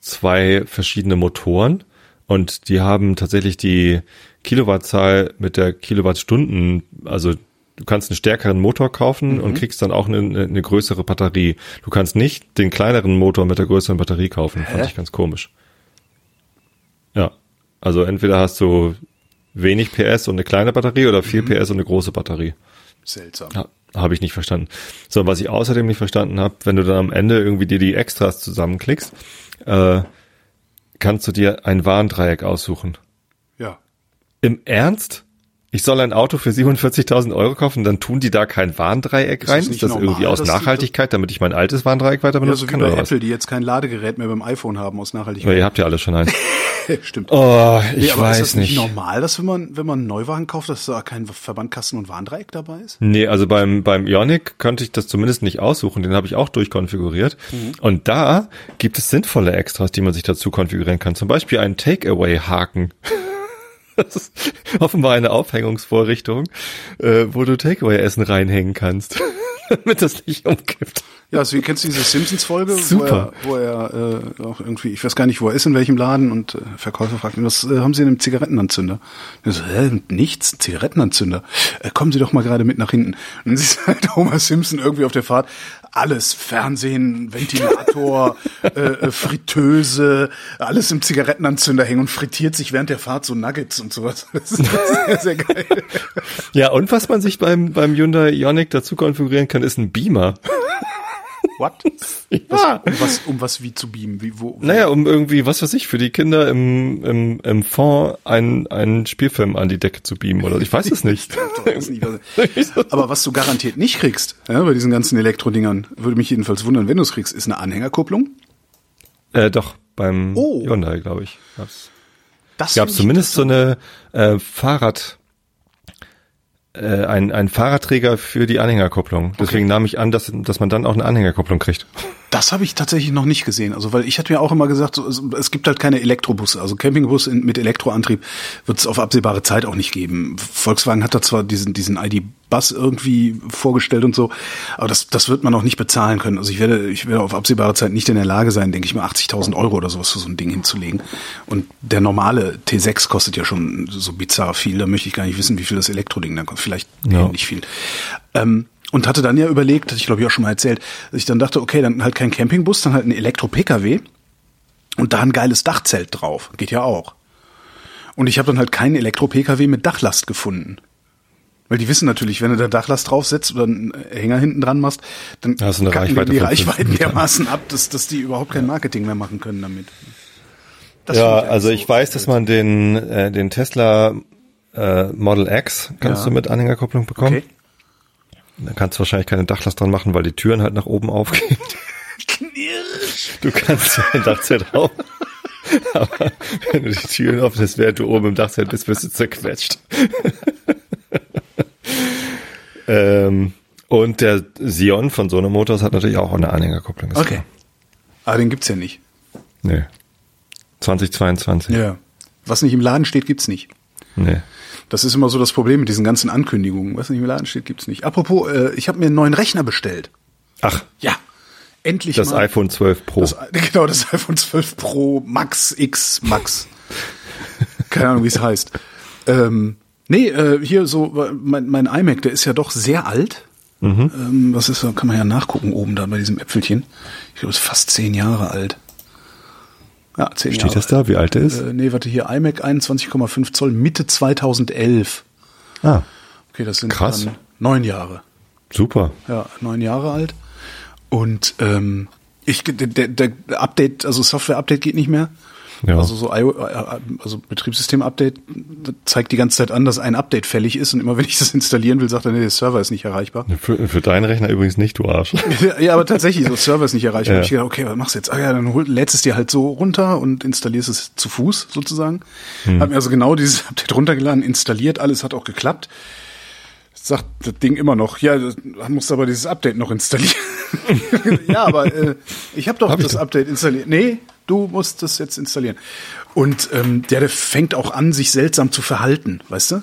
zwei verschiedene Motoren und die haben tatsächlich die Kilowattzahl mit der Kilowattstunden, also du kannst einen stärkeren Motor kaufen und kriegst dann auch eine, eine größere Batterie. Du kannst nicht den kleineren Motor mit der größeren Batterie kaufen. Fand ich ganz komisch. Ja. Also entweder hast du wenig PS und eine kleine Batterie oder viel PS und eine große Batterie. Seltsam. Ha, habe ich nicht verstanden. So, was ich außerdem nicht verstanden habe, wenn du dann am Ende irgendwie dir die Extras zusammenklickst, äh, kannst du dir ein Warndreieck aussuchen. Ja. Im Ernst? Ich soll ein Auto für 47.000 Euro kaufen, dann tun die da kein Warndreieck das rein? nicht Ist das normal, irgendwie aus Nachhaltigkeit, damit ich mein altes Warndreieck weiter Ja, benutzen so wie kann? bei Oder was? Apple, die jetzt kein Ladegerät mehr beim iPhone haben aus Nachhaltigkeit. ihr habt ja alle schon eins. Stimmt. Oh, Nee, ich ist weiß das nicht nicht. normal, dass wenn man, wenn man einen Neuwagen kauft, dass da kein Verbandkasten und Warndreieck dabei ist? Nee, also beim, beim Ionic konnte ich das zumindest nicht aussuchen, den habe ich auch durchkonfiguriert. Mhm. Und da gibt es sinnvolle Extras, die man sich dazu konfigurieren kann. Zum Beispiel einen Takeaway-Haken. Das ist offenbar eine Aufhängungsvorrichtung, äh, wo du Takeaway-Essen reinhängen kannst, damit das nicht umkippt. Ja, also, kennst du diese Simpsons-Folge, wo er, wo er äh, auch irgendwie, ich weiß gar nicht, wo er ist, in welchem Laden, und äh, Verkäufer fragt ihn, was äh, haben Sie denn im Zigarettenanzünder? Er so, hä, nichts, Zigarettenanzünder. Äh, kommen Sie doch mal gerade mit nach hinten. Und dann siehst halt Homer Simpson irgendwie auf der Fahrt, alles, Fernsehen, Ventilator, äh, äh, Fritteuse, alles im Zigarettenanzünder hängen und frittiert sich während der Fahrt so Nuggets und sowas. Das ist sehr, sehr geil. Ja, und was man sich beim, beim Hyundai Ionic dazu konfigurieren kann, ist ein Beamer. What? Was, um was, um was wie zu beamen? Wie, wo, wo? Naja, um irgendwie, was weiß ich, für die Kinder im, im, im Fond einen, einen Spielfilm an die Decke zu beamen oder ich weiß es nicht. Aber was du garantiert nicht kriegst, ja, bei diesen ganzen Elektrodingern, würde mich jedenfalls wundern, wenn du es kriegst, ist eine Anhängerkupplung. äh, doch, beim Oh. Hyundai, glaube ich. Gab's, Das gab's zumindest so eine äh, Fahrrad, äh, ein, ein Fahrradträger für die Anhängerkupplung. Deswegen nahm ich an, dass, dass man dann auch eine Anhängerkupplung kriegt. Das habe ich tatsächlich noch nicht gesehen. Also, weil ich hatte mir auch immer gesagt, so, es, es gibt halt keine Elektrobusse. Also Campingbus in, mit Elektroantrieb wird es auf absehbare Zeit auch nicht geben. Volkswagen hat da zwar diesen, diesen ID-Bus irgendwie vorgestellt und so, aber das, das wird man auch nicht bezahlen können. Also ich werde, ich werde auf absehbare Zeit nicht in der Lage sein, denke ich mal, 80.000 Euro oder sowas für so ein Ding hinzulegen. Und der normale T6 kostet ja schon so bizarr viel. Da möchte ich gar nicht wissen, wie viel das Elektroding dann kostet. Vielleicht Ja. nicht viel. Ähm, und hatte dann ja überlegt, hatte ich glaube ich auch schon mal erzählt, dass ich dann dachte, okay, dann halt kein Campingbus, dann halt ein Elektro-Pkw und da ein geiles Dachzelt drauf. Geht ja auch. Und ich habe dann halt keinen Elektro-Pkw mit Dachlast gefunden. Weil die wissen natürlich, wenn du da Dachlast draufsetzt oder einen Hänger hinten dran machst, dann eine kacken Reichweite die Reichweiten dermaßen ab, dass, dass die überhaupt kein Marketing mehr machen können damit. Das ja, ich also eigentlich ich so weiß, dass man den, äh, den Tesla äh, Model X kannst Ja. du mit Anhängerkupplung bekommen. Okay. Da kannst du wahrscheinlich keine Dachlast dran machen, weil die Türen halt nach oben aufgehen. Du kannst ja ein Dachzelt auf. Aber wenn du die Türen öffnest, während du oben im Dachzelt bist, wirst du zerquetscht. ähm, und der Sion von Sono Motors hat natürlich auch eine Anhängerkupplung. Okay. klar. Aber den gibt's ja nicht. Nee. 2022. Ja. Was nicht im Laden steht, gibt's nicht. Nee. Das ist immer so das Problem mit diesen ganzen Ankündigungen. Was nicht im Laden steht, gibt's nicht. Apropos, äh, ich habe mir einen neuen Rechner bestellt. Ach, Ja, endlich das mal. iPhone 12 Pro. Das, genau, das iPhone 12 Pro Max X Max. Keine Ahnung, wie es heißt. Ähm, nee, äh, hier so, mein, mein iMac, der ist ja doch sehr alt. Mhm. Ähm, was ist, da kann man ja nachgucken oben da bei diesem Äpfelchen. Ich glaube, es ist fast zehn Jahre alt. Ja, zehn Jahre. Steht das da, wie alt er ist? Äh, nee, warte hier, iMac 21,5 Zoll, Mitte 2011. Ah, Okay, das sind Krass. dann neun Jahre. super. Ja, neun Jahre alt. Und ähm, ich, der, der, der Update, also Software-Update geht nicht mehr. Ja. Also so IO, äh, also Betriebssystem-Update zeigt die ganze Zeit an, dass ein Update fällig ist und immer wenn ich das installieren will, sagt er, nee, der Server ist nicht erreichbar. Für, für deinen Rechner übrigens nicht, du Arsch. ja, aber tatsächlich, so Server ist nicht erreichbar. Ja. Ich gedacht, okay, was machst du jetzt? Ah ja, dann hol, lädst es dir halt so runter und installierst es zu Fuß sozusagen. Hab mir also genau dieses Update runtergeladen, installiert, alles hat auch geklappt. Sagt das Ding immer noch, ja, du musst aber dieses Update noch installieren. ja, aber äh, ich habe doch Hab das. Update installiert. Nee, du musst das jetzt installieren. Und ähm, der, der fängt auch an, sich seltsam zu verhalten, weißt du?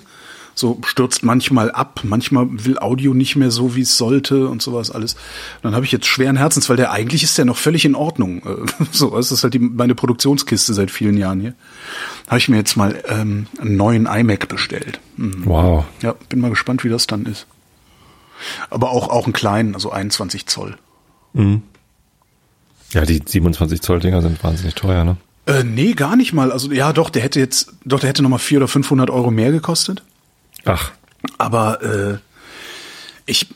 So stürzt manchmal ab, manchmal will Audio nicht mehr so, wie es sollte und sowas alles. Dann habe ich jetzt schweren Herzens, weil der eigentlich ist der noch völlig in Ordnung. Äh, So, das ist halt die, meine Produktionskiste seit vielen Jahren hier. Habe ich mir jetzt mal ähm, einen neuen iMac bestellt. Mhm. Wow. Ja, bin mal gespannt, wie das dann ist. Aber auch, auch einen kleinen, also 21 Zoll. Ja, die 27 Zoll Dinger sind wahnsinnig teuer, ne? Äh, nee, gar nicht mal. Also ja, doch, der hätte jetzt, doch, der hätte noch mal 400 oder 500 Euro mehr gekostet. Ach, Aber äh, ich,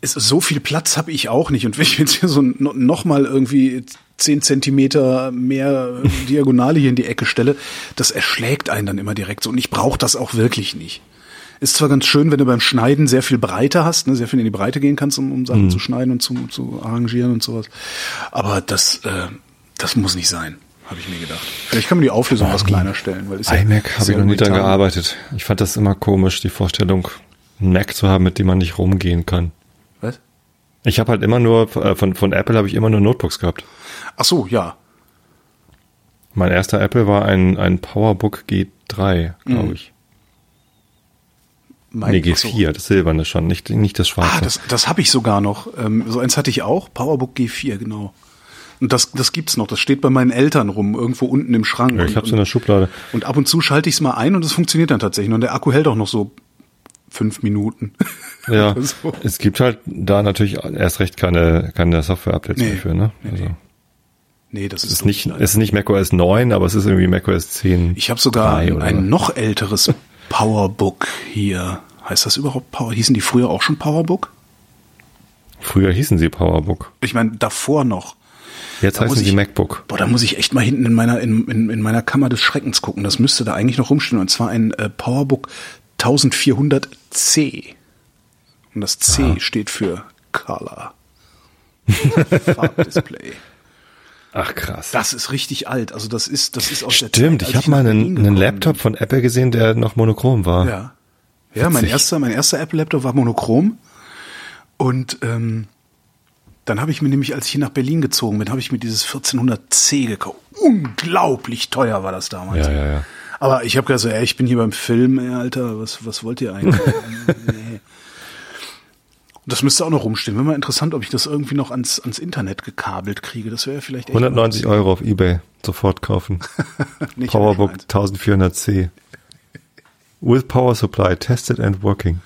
es, so viel Platz habe ich auch nicht. Und wenn ich jetzt hier so no, noch mal irgendwie 10 Zentimeter mehr Diagonale hier in die Ecke stelle, das erschlägt einen dann immer direkt so. Und ich brauche das auch wirklich nicht. Ist zwar ganz schön, wenn du beim Schneiden sehr viel Breite hast, ne, sehr viel in die Breite gehen kannst, um, um Sachen zu schneiden und zu, zu arrangieren und sowas. Aber das, äh, das muss nicht sein, habe ich mir gedacht. Vielleicht kann man die Auflösung was kleiner stellen. Weil ist ja- iMac ist habe ich ja noch nie dran irgendwie gearbeitet. Ich fand das immer komisch, die Vorstellung, einen Mac zu haben, mit dem man nicht rumgehen kann. Was? Ich habe halt immer nur, äh, von, von Apple habe ich immer nur Notebooks gehabt. Ach so, ja. Mein erster Apple war ein, ein PowerBook G3, glaube ich. Mein, nee, ach so. G4, das silberne schon, nicht, nicht das schwarze. Ah, das, das habe ich sogar noch. Ähm, so eins hatte ich auch, PowerBook G4, genau. Und das, das gibt's noch. Das steht bei meinen Eltern rum, irgendwo unten im Schrank. ja, ich und, habe es in der Schublade. und ab und zu schalte ich es mal ein und es funktioniert dann tatsächlich. Und der Akku hält auch noch so fünf Minuten. Ja, so. es gibt halt da natürlich erst recht keine, keine Software-Updates Nee. mehr für, ne? Nee, Also, nee. Das ist, ist nicht, leider. es ist nicht macOS 9, aber es ist irgendwie macOS 10. Ich habe sogar ein so. noch älteres Powerbook hier. Heißt das überhaupt Power? Hießen die früher auch schon Powerbook? Früher hießen sie PowerBook. Ich meine, davor noch. Jetzt Da heißen sie ich- MacBook. Boah, da muss ich echt mal hinten in meiner, in, in, in meiner Kammer des Schreckens gucken. Das müsste da eigentlich noch rumstehen. Und zwar ein äh, PowerBook 1400C. Und das C steht für Color. Farbdisplay. Ach krass. Das ist richtig alt. Also das ist, das ist aus der Stimmt, Zeit, ich habe mal einen, einen Laptop von Apple gesehen, der noch monochrom war. Ja. Ja, mein erster, mein erster Apple-Laptop war monochrom. Und ähm, dann habe ich mir nämlich, als ich hier nach Berlin gezogen bin, habe ich mir dieses 1400C gekauft. Unglaublich teuer war das damals. Ja, ja, ja. Aber ich habe gesagt, so, ey, ich bin hier beim Film, ey, Alter, was, was wollt ihr eigentlich? nee. Das müsste auch noch rumstehen. Wäre mal interessant, ob ich das irgendwie noch ans, ans Internet gekabelt kriege. Das wäre vielleicht echt 190 Euro auf Ebay sofort kaufen. PowerBook meins. 1400C. With Power Supply, tested and working.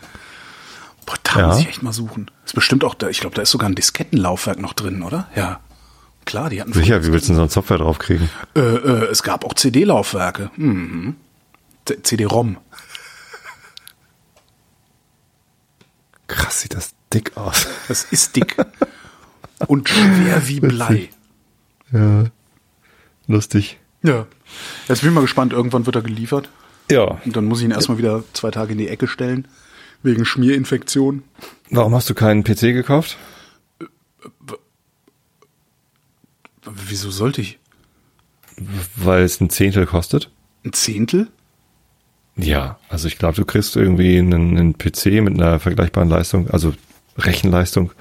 Boah, da Ja. muss ich echt mal suchen. Ist bestimmt auch da, ich glaube, da ist sogar ein Diskettenlaufwerk noch drin, oder? Ja. Klar, die hatten Sicher, wie willst du denn so ein Software draufkriegen? Äh, äh, es gab auch CD-Laufwerke. Mhm. CD-ROM. Krass, sieht das dick aus. Das ist dick. Und schwer wie Blei. Ja. Lustig. Ja. Jetzt bin ich mal gespannt, irgendwann wird er geliefert. Ja. Und dann muss ich ihn erstmal wieder zwei Tage in die Ecke stellen. Wegen Schmierinfektion. Warum hast du keinen PC gekauft? Wieso sollte ich? Weil es ein Zehntel kostet? Ein Zehntel? Ja, also ich glaube, du kriegst irgendwie einen, einen PC mit einer vergleichbaren Leistung, also Rechenleistung,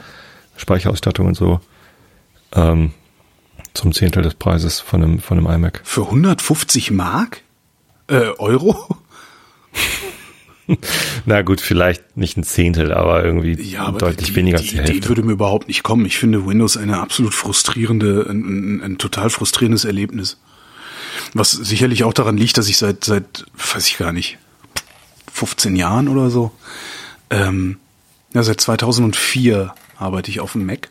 Speicherausstattung und so, ähm, zum Zehntel des Preises von einem, von einem iMac. Für 150 Mark? Äh, Euro? Na gut, vielleicht nicht ein Zehntel, aber irgendwie deutlich die, weniger die als die Idee Hälfte. würde mir überhaupt nicht kommen. Ich finde Windows eine absolut frustrierende, ein, ein, ein total frustrierendes Erlebnis. Was sicherlich auch daran liegt, dass ich seit, seit, weiß ich gar nicht, 15 Jahren oder so, ähm, ja, seit 2004 arbeite ich auf dem Mac.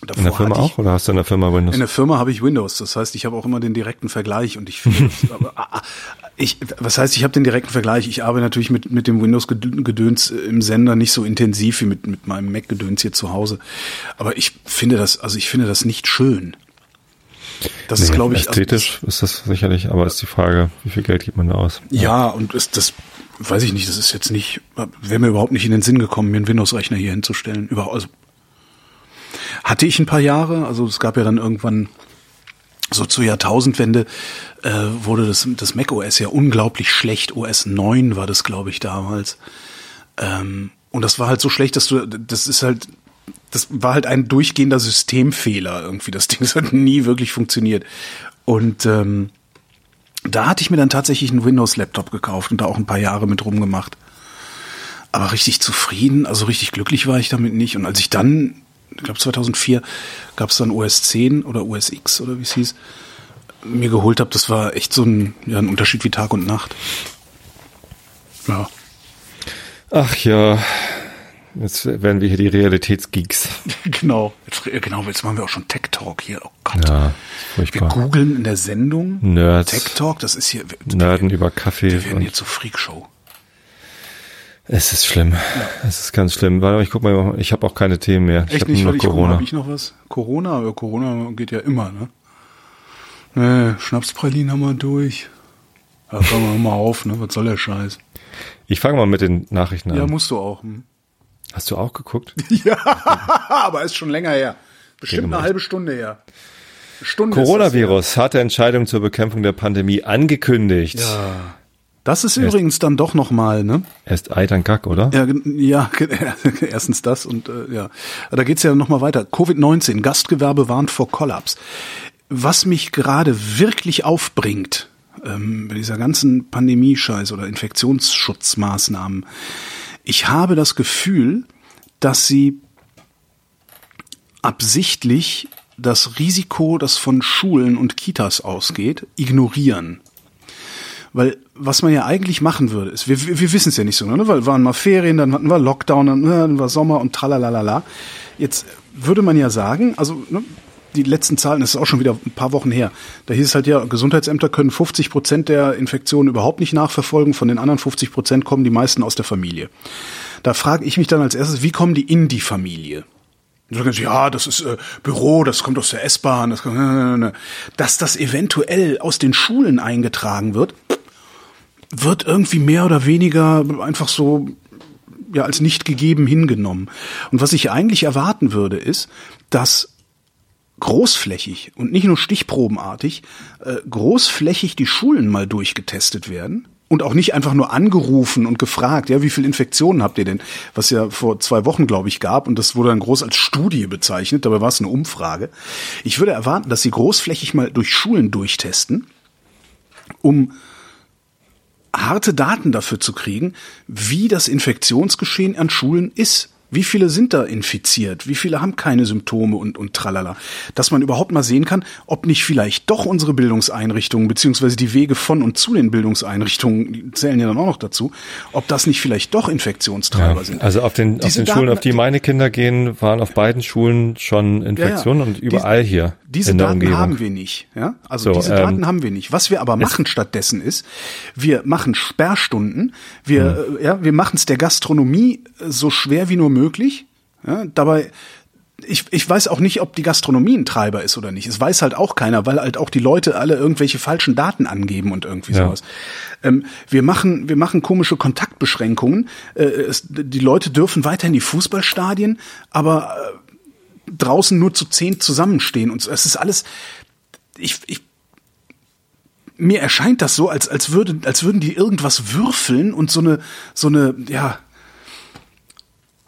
in der Firma auch oder hast du in der Firma Windows? In der Firma habe ich Windows. Das heißt, ich habe auch immer den direkten Vergleich und ich finde, das, aber, ah, ah, ich, was heißt, ich habe den direkten Vergleich. Ich arbeite natürlich mit mit dem Windows-Gedöns im Sender nicht so intensiv wie mit mit meinem Mac-Gedöns hier zu Hause. Aber ich finde das, also ich finde das nicht schön. Das nee, ist, glaube ich, also ästhetisch also, ist das sicherlich, aber ist die Frage, wie viel Geld gibt man da aus? Ja, ja und ist das weiß ich nicht, das ist jetzt nicht, wäre mir überhaupt nicht in den Sinn gekommen, mir einen Windows-Rechner hier hinzustellen. Überhaupt, also hatte ich ein paar Jahre, also es gab ja dann irgendwann so zur Jahrtausendwende äh, wurde das, das Mac OS ja unglaublich schlecht. OS 9 war das, glaube ich, damals. Ähm, und das war halt so schlecht, dass du, das ist halt, das war halt ein durchgehender Systemfehler irgendwie. Das Ding hat nie wirklich funktioniert. Und ähm, da hatte ich mir dann tatsächlich einen Windows-Laptop gekauft und da auch ein paar Jahre mit rumgemacht. Aber richtig zufrieden, also richtig glücklich war ich damit nicht. Und als ich dann, ich glaube 2004, gab es dann OS 10 oder OS X oder wie es hieß, mir geholt habe, das war echt so ein, ja, ein Unterschied wie Tag und Nacht. Ja. Ach ja, Jetzt werden wir hier die Realitätsgeeks. genau. Jetzt, genau, jetzt machen wir auch schon Tech Talk hier. Oh Gott. Ja, furchtbar. Wir googeln in der Sendung Nerds. Tech Talk, das ist hier. Nerden über Kaffee. Wir werden hier zur Freakshow. Es ist schlimm. Ja. Es ist ganz schlimm. Warte mal, ich guck mal, ich habe auch keine Themen mehr. Echt ich habe nur Corona. Habe ich noch was? Corona, aber Corona geht ja immer, ne? Nee, Schnapspralinen haben wir durch. Da fangen wir mal auf, ne? Was soll der Scheiß? Ich fange mal mit den Nachrichten an. Ja, musst du auch. Hm? Hast du auch geguckt? ja, aber ist schon länger her. Bestimmt eine halbe Stunde her. Stunde Coronavirus, harte Entscheidung zur Bekämpfung der Pandemie angekündigt. Ja. Das ist erst, übrigens dann doch nochmal, ne? Erst Ei, dann Gack, oder? Ja, ja erstens das und äh, ja. Da geht's ja nochmal weiter. Covid-19, Gastgewerbe warnt vor Kollaps. Was mich gerade wirklich aufbringt, ähm, bei dieser ganzen Pandemie-Scheiß oder Infektionsschutzmaßnahmen, ich habe das Gefühl, dass sie absichtlich das Risiko, das von Schulen und Kitas ausgeht, ignorieren. Weil was man ja eigentlich machen würde, ist, wir, wir wissen es ja nicht so, ne? weil waren mal Ferien, dann hatten wir Lockdown, dann, ne, dann war Sommer und tralalala. Jetzt würde man ja sagen, also ne, die letzten Zahlen, das ist auch schon wieder ein paar Wochen her, da hieß es halt ja, Gesundheitsämter können 50 Prozent der Infektionen überhaupt nicht nachverfolgen, von den anderen 50 Prozent kommen die meisten aus der Familie. Da frage ich mich dann als erstes, wie kommen die in die Familie? ja, das ist äh, Büro, das kommt aus der S-Bahn, das kommt, äh, äh, dass das eventuell aus den Schulen eingetragen wird, wird irgendwie mehr oder weniger einfach so ja als nicht gegeben hingenommen. Und was ich eigentlich erwarten würde, ist, dass großflächig und nicht nur stichprobenartig äh, großflächig die Schulen mal durchgetestet werden und auch nicht einfach nur angerufen und gefragt, ja, wie viele Infektionen habt ihr denn? Was ja vor zwei Wochen, glaube ich, gab und das wurde dann groß als Studie bezeichnet, dabei war es eine Umfrage. Ich würde erwarten, dass sie großflächig mal durch Schulen durchtesten, um harte Daten dafür zu kriegen, wie das Infektionsgeschehen an Schulen ist. Wie viele sind da infiziert? Wie viele haben keine Symptome und, und tralala? Dass man überhaupt mal sehen kann, ob nicht vielleicht doch unsere Bildungseinrichtungen, beziehungsweise die Wege von und zu den Bildungseinrichtungen, die zählen ja dann auch noch dazu, ob das nicht vielleicht doch Infektionstreiber ja, sind. Also auf den, auf den Schulen, auf die meine Kinder gehen, waren auf beiden Schulen schon Infektionen ja, ja. und überall die, hier. Diese Daten Umgebung. haben wir nicht. Ja? Also so, diese ähm, Daten haben wir nicht. Was wir aber machen stattdessen ist, wir machen Sperrstunden, wir, hm. ja, wir machen es der Gastronomie so schwer wie nur möglich. Ja? Dabei ich, ich weiß auch nicht, ob die Gastronomie ein Treiber ist oder nicht. Es weiß halt auch keiner, weil halt auch die Leute alle irgendwelche falschen Daten angeben und irgendwie ja. sowas. Ähm, wir machen, wir machen komische Kontaktbeschränkungen. Äh, es, die Leute dürfen weiter in die Fußballstadien, aber äh, draußen nur zu zehn zusammenstehen und so. Es ist alles, ich, ich, mir erscheint das so, als, als würde, als würden die irgendwas würfeln und so eine, so eine, ja,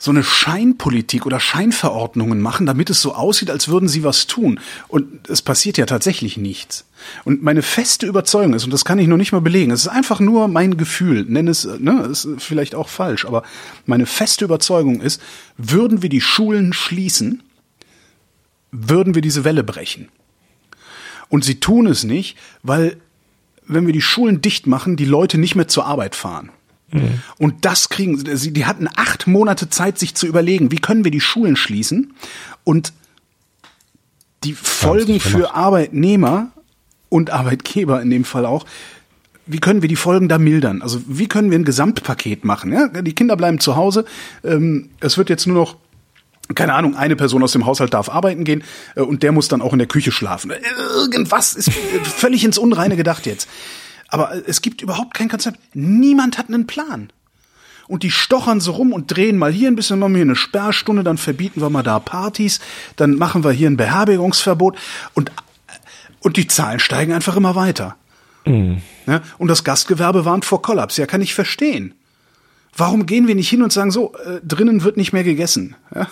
so eine Scheinpolitik oder Scheinverordnungen machen, damit es so aussieht, als würden sie was tun. Und es passiert ja tatsächlich nichts. Und meine feste Überzeugung ist, und das kann ich noch nicht mal belegen, es ist einfach nur mein Gefühl, nenne es, ne, ist vielleicht auch falsch, aber meine feste Überzeugung ist, würden wir die Schulen schließen, würden wir diese Welle brechen. Und sie tun es nicht, weil wenn wir die Schulen dicht machen, die Leute nicht mehr zur Arbeit fahren. Mhm. Und das kriegen sie, die hatten acht Monate Zeit, sich zu überlegen, wie können wir die Schulen schließen und Die Folgen für Arbeitnehmer und Arbeitgeber in dem Fall auch, wie können wir die Folgen da mildern? Also wie können wir ein Gesamtpaket machen? Ja? Die Kinder bleiben zu Hause. Ähm, es wird jetzt nur noch keine Ahnung, eine Person aus dem Haushalt darf arbeiten gehen äh, und der muss dann auch in der Küche schlafen. Irgendwas ist völlig ins Unreine gedacht jetzt. Aber äh, es gibt überhaupt kein Konzept. Niemand hat einen Plan. Und die stochern so rum und drehen mal hier ein bisschen, machen wir hier eine Sperrstunde, dann verbieten wir mal da Partys, dann machen wir hier ein Beherbergungsverbot und, und die Zahlen steigen einfach immer weiter. Mhm. Ja, und das Gastgewerbe warnt vor Kollaps. Ja, kann ich verstehen. Warum gehen wir nicht hin und sagen so, äh, drinnen wird nicht mehr gegessen? Ja?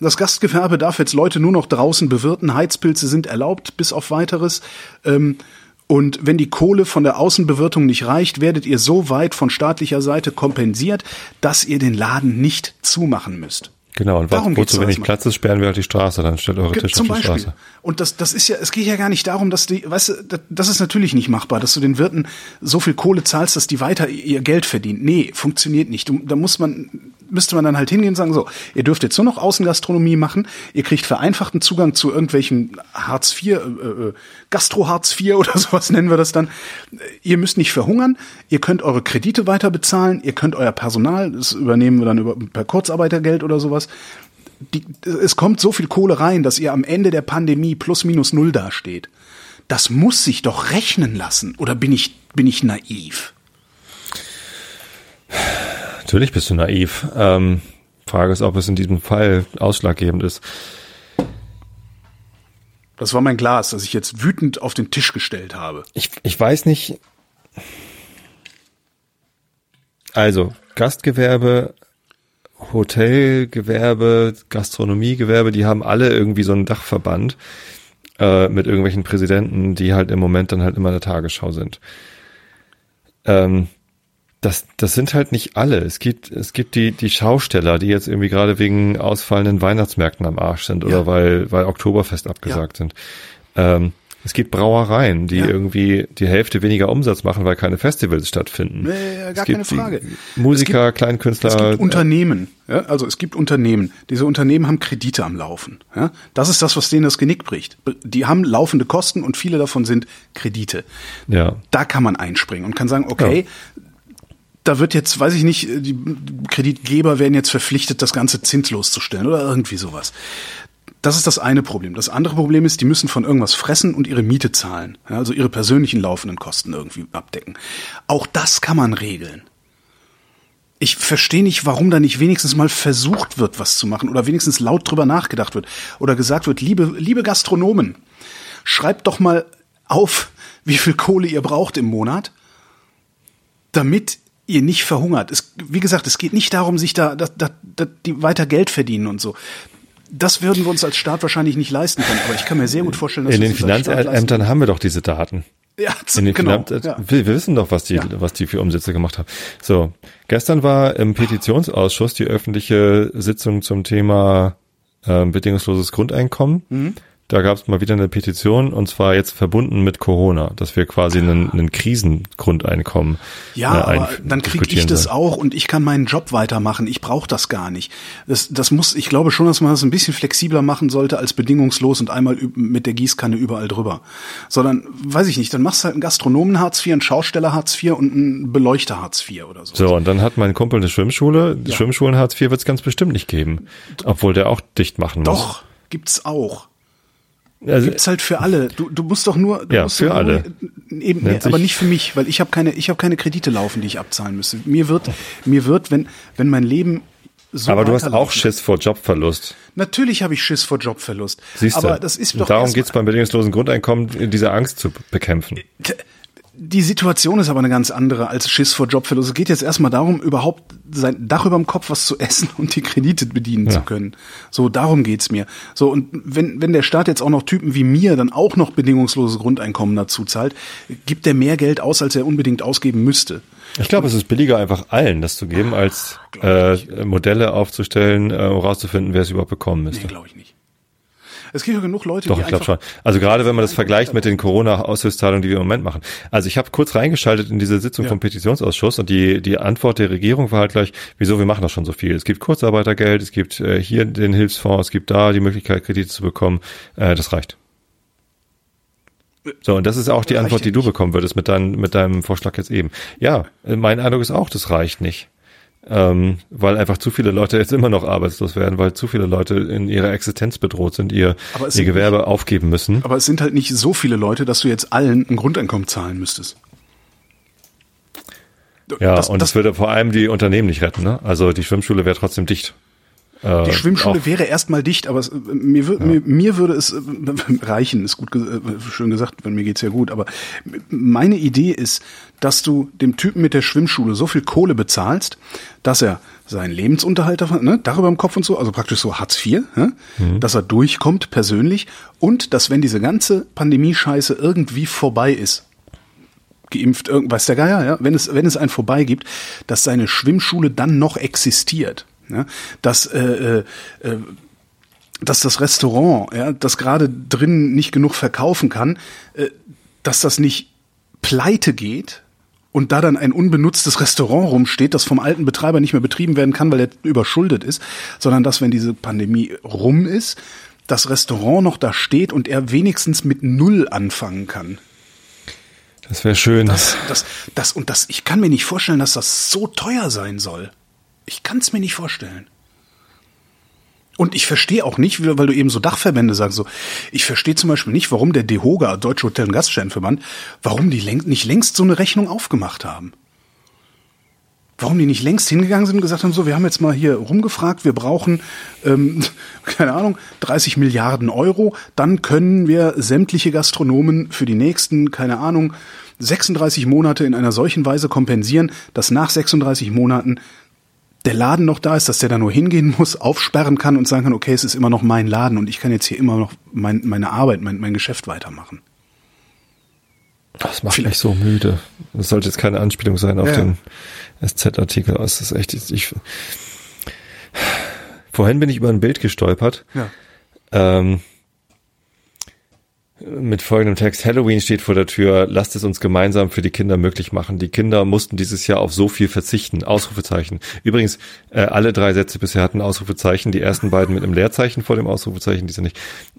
Das Gastgewerbe darf jetzt Leute nur noch draußen bewirten, Heizpilze sind erlaubt, bis auf weiteres. Ähm, und wenn die Kohle von der Außenbewirtung nicht reicht, werdet ihr so weit von staatlicher Seite kompensiert, dass ihr den Laden nicht zumachen müsst. Genau, und Darum wo zu wenig Platz ist, sperren wir halt die Straße, dann stellt eure Tische auf die Beispiel. Straße. Und das, das ist ja, es geht ja gar nicht darum, dass die, weißt du, das ist natürlich nicht machbar, dass du den Wirten so viel Kohle zahlst, dass die weiter ihr Geld verdienen. Nee, funktioniert nicht. Da muss man, müsste man dann halt hingehen und sagen, so, ihr dürft jetzt nur noch Außengastronomie machen, ihr kriegt vereinfachten Zugang zu irgendwelchen Hartz IV, äh, äh, Gastro-Hartz IV oder sowas nennen wir das dann. Ihr müsst nicht verhungern, ihr könnt eure Kredite weiter bezahlen, ihr könnt euer Personal, das übernehmen wir dann über, per Kurzarbeitergeld oder sowas. Die, es kommt so viel Kohle rein, dass ihr am Ende der Pandemie plus minus null dasteht. Das muss sich doch rechnen lassen. Oder bin ich, bin ich naiv? Natürlich bist du naiv. Ähm, Frage ist, ob es in diesem Fall ausschlaggebend ist. Das war mein Glas, das ich jetzt wütend auf den Tisch gestellt habe. Ich, ich weiß nicht. Also, Gastgewerbe, Hotelgewerbe, Gastronomiegewerbe, die haben alle irgendwie so einen Dachverband äh, mit irgendwelchen Präsidenten, die halt im Moment dann halt immer in der Tagesschau sind. Ähm, das, das sind halt nicht alle. Es gibt, es gibt die, die Schausteller, die jetzt irgendwie gerade wegen ausfallenden Weihnachtsmärkten am Arsch sind oder weil, weil Oktoberfest abgesagt ja. sind. Ähm, es gibt Brauereien, die ja. irgendwie die Hälfte weniger Umsatz machen, weil keine Festivals stattfinden. Nee, gar keine Frage. Musiker, es gibt, Kleinkünstler. Es gibt Unternehmen. Ja, also es gibt Unternehmen. Diese Unternehmen haben Kredite am Laufen. Ja, das ist das, was denen das Genick bricht. Die haben laufende Kosten und viele davon sind Kredite. Ja. Da kann man einspringen und kann sagen, okay, ja da wird jetzt, weiß ich nicht, die Kreditgeber werden jetzt verpflichtet, das Ganze zinslos zu stellen oder irgendwie sowas. Das ist das eine Problem. Das andere Problem ist, die müssen von irgendwas fressen und ihre Miete zahlen. Also ihre persönlichen laufenden Kosten irgendwie abdecken. Auch das kann man regeln. Ich verstehe nicht, warum da nicht wenigstens mal versucht wird, was zu machen oder wenigstens laut drüber nachgedacht wird oder gesagt wird, liebe, liebe Gastronomen, schreibt doch mal auf, wie viel Kohle ihr braucht im Monat, damit ihr nicht verhungert. Es, wie gesagt, es geht nicht darum, sich da, da, da, da die weiter Geld verdienen und so. Das würden wir uns als Staat wahrscheinlich nicht leisten können, aber ich kann mir sehr gut vorstellen, dass in den Finanzämtern haben wir doch diese Daten. Ja, in den genau, ja. Wir, wir, wissen doch, was die, ja. was die für Umsätze gemacht haben. So, gestern war im Petitionsausschuss die öffentliche Sitzung zum Thema äh, bedingungsloses Grundeinkommen. Mhm. Da gab es mal wieder eine Petition und zwar jetzt verbunden mit Corona, dass wir quasi einen, einen Krisengrundeinkommen. Ja, äh, aber dann kriege ich das auch und ich kann meinen Job weitermachen. Ich brauche das gar nicht. Das, das muss, ich glaube schon, dass man das ein bisschen flexibler machen sollte als bedingungslos und einmal mit der Gießkanne überall drüber. Sondern, weiß ich nicht, dann machst du halt einen Gastronomen Hartz IV, einen Schausteller Hartz IV und einen Beleuchter Hartz IV oder so. So, und dann hat mein Kumpel eine Schwimmschule. Ja. Schwimmschulen Hartz IV wird es ganz bestimmt nicht geben. Obwohl der auch dicht machen muss. Doch, gibt's auch. Also, Gibt's halt für alle. Du, du musst doch nur. Du ja, musst für nur, alle. Eben, nee, aber nicht für mich, weil ich habe keine, ich habe keine Kredite laufen, die ich abzahlen müsste. Mir wird, mir wird, wenn, wenn mein Leben so aber du hast auch Schiss vor Jobverlust. Natürlich habe ich Schiss vor Jobverlust. Siehst du? Aber das ist doch. Darum geht's beim bedingungslosen Grundeinkommen, diese Angst zu bekämpfen. Die Situation ist aber eine ganz andere als Schiss vor Jobverlust. Es geht jetzt erstmal darum, überhaupt sein Dach über dem Kopf was zu essen und die Kredite bedienen ja. zu können. So, darum geht's mir. So, und wenn, wenn der Staat jetzt auch noch Typen wie mir dann auch noch bedingungsloses Grundeinkommen dazu zahlt, gibt er mehr Geld aus, als er unbedingt ausgeben müsste. Ich glaube, es ist billiger, einfach allen das zu geben, als äh, Modelle aufzustellen, äh, um rauszufinden, wer es überhaupt bekommen müsste. Nee, glaube ich nicht. Es gibt ja genug Leute, Doch, die ich glaube schon. Also gerade wenn man das vergleicht mit den Corona-Aushilfszahlungen, die wir im Moment machen. Also ich habe kurz reingeschaltet in diese Sitzung ja. vom Petitionsausschuss und die, die Antwort der Regierung war halt gleich, wieso, wir machen das schon so viel. Es gibt Kurzarbeitergeld, es gibt äh, hier den Hilfsfonds, es gibt da die Möglichkeit, Kredite zu bekommen. Äh, das reicht. So, und das ist auch die Antwort, die du bekommen würdest mit, dein, mit deinem Vorschlag jetzt eben. Ja, mein Eindruck ist auch, das reicht nicht. Ähm, weil einfach zu viele Leute jetzt immer noch arbeitslos werden, weil zu viele Leute in ihrer Existenz bedroht sind, ihr, ihr Gewerbe nicht, aufgeben müssen. Aber es sind halt nicht so viele Leute, dass du jetzt allen ein Grundeinkommen zahlen müsstest. Ja, das, und das, das würde vor allem die Unternehmen nicht retten. Ne? Also die Schwimmschule wäre trotzdem dicht. Die äh, Schwimmschule auch. wäre erstmal dicht, aber es, mir, ja. mir, mir würde es äh, reichen, ist gut äh, schön gesagt, wenn mir geht's ja gut, aber meine Idee ist, dass du dem Typen mit der Schwimmschule so viel Kohle bezahlst, dass er seinen Lebensunterhalt ne, darüber im Kopf und so, also praktisch so Hartz IV, ne, mhm. dass er durchkommt persönlich und dass wenn diese ganze Pandemie-Scheiße irgendwie vorbei ist, geimpft, irgendwas der Geier, ja, wenn es, wenn es einen vorbei gibt, dass seine Schwimmschule dann noch existiert. Ja, dass äh, äh, äh, dass das Restaurant, ja, das gerade drin nicht genug verkaufen kann, äh, dass das nicht pleite geht und da dann ein unbenutztes Restaurant rumsteht, das vom alten Betreiber nicht mehr betrieben werden kann, weil er überschuldet ist, sondern dass, wenn diese Pandemie rum ist, das Restaurant noch da steht und er wenigstens mit Null anfangen kann. Das wäre schön. Das, das, das, und das, ich kann mir nicht vorstellen, dass das so teuer sein soll. Ich kann es mir nicht vorstellen. Und ich verstehe auch nicht, weil du eben so Dachverbände sagst, so, ich verstehe zum Beispiel nicht, warum der DEHOGA, Deutsche Hotel- und Gaststättenverband, warum die nicht längst so eine Rechnung aufgemacht haben. Warum die nicht längst hingegangen sind und gesagt haben, so, wir haben jetzt mal hier rumgefragt, wir brauchen, ähm, keine Ahnung, 30 Milliarden Euro, dann können wir sämtliche Gastronomen für die nächsten, keine Ahnung, 36 Monate in einer solchen Weise kompensieren, dass nach 36 Monaten der Laden noch da ist, dass der da nur hingehen muss, aufsperren kann und sagen kann, okay, es ist immer noch mein Laden und ich kann jetzt hier immer noch mein, meine Arbeit, mein, mein Geschäft weitermachen. Das macht Vielleicht. mich so müde. Das sollte jetzt keine Anspielung sein auf ja. den SZ-Artikel. Es ist echt, ich, vorhin bin ich über ein Bild gestolpert. Ja. Ähm, mit folgendem Text. Halloween steht vor der Tür. Lasst es uns gemeinsam für die Kinder möglich machen. Die Kinder mussten dieses Jahr auf so viel verzichten. Ausrufezeichen. Übrigens, äh, alle drei Sätze bisher hatten Ausrufezeichen. Die ersten beiden mit einem Leerzeichen vor dem Ausrufezeichen, diese nicht.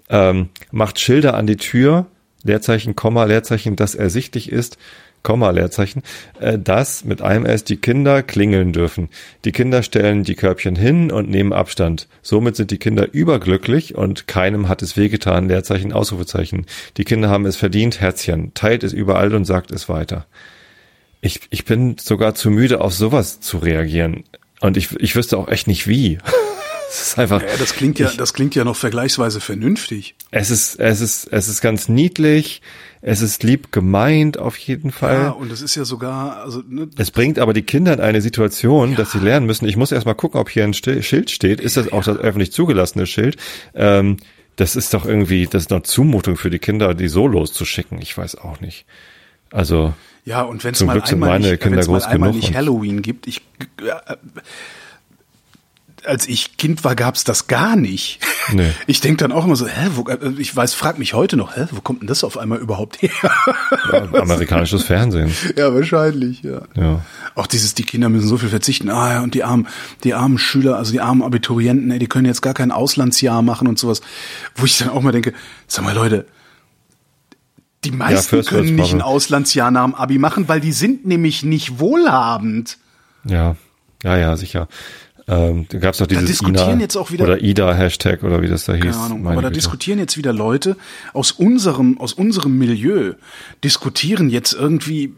Ähm, macht Schilder an die Tür. Leerzeichen, Komma, Leerzeichen, das ersichtlich ist. Komma, Leerzeichen, äh, dass mit einem S die Kinder klingeln dürfen. Die Kinder stellen die Körbchen hin und nehmen Abstand. Somit sind die Kinder überglücklich und keinem hat es wehgetan, Leerzeichen, Ausrufezeichen. Die Kinder haben es verdient, Herzchen. Teilt es überall und sagt es weiter. Ich, ich bin sogar zu müde, auf sowas zu reagieren. Und ich, ich wüsste auch echt nicht wie. Es ist einfach. Ja, das klingt ja, ich, das klingt ja noch vergleichsweise vernünftig. Es ist, es ist, es ist ganz niedlich. Es ist lieb gemeint auf jeden Fall. Ja, und es ist ja sogar, also ne, es bringt aber die Kinder in eine Situation, ja. dass sie lernen müssen. Ich muss erstmal gucken, ob hier ein Schild steht. Ist das auch das öffentlich zugelassene Schild? Ähm, das ist doch irgendwie, das ist eine Zumutung für die Kinder, die so loszuschicken. Ich weiß auch nicht. Also ja, und wenn es mal einmal nicht, mal einmal nicht Halloween gibt, ich äh, als ich Kind war, gab's das gar nicht. Nee. Ich denk dann auch immer so, hä, wo, äh, ich weiß, frag mich heute noch, hä, wo kommt denn das auf einmal überhaupt her? Ja, amerikanisches Fernsehen. Ja, wahrscheinlich, ja. ja. Auch dieses, die Kinder müssen so viel verzichten. Ah ja, und die armen, die armen Schüler, also die armen Abiturienten, ey, die können jetzt gar kein Auslandsjahr machen und sowas. Wo ich dann auch mal denke, sag mal Leute, die meisten ja, können nicht ein Auslandsjahr nach dem Abi machen, weil die sind nämlich nicht wohlhabend. Ja, ja, ja, sicher. Ähm, da gab es doch dieses diskutieren Ina jetzt auch wieder, oder IDA-Hashtag oder wie das da hieß. Keine Ahnung, aber da Güte. diskutieren jetzt wieder Leute aus unserem, aus unserem Milieu, diskutieren jetzt irgendwie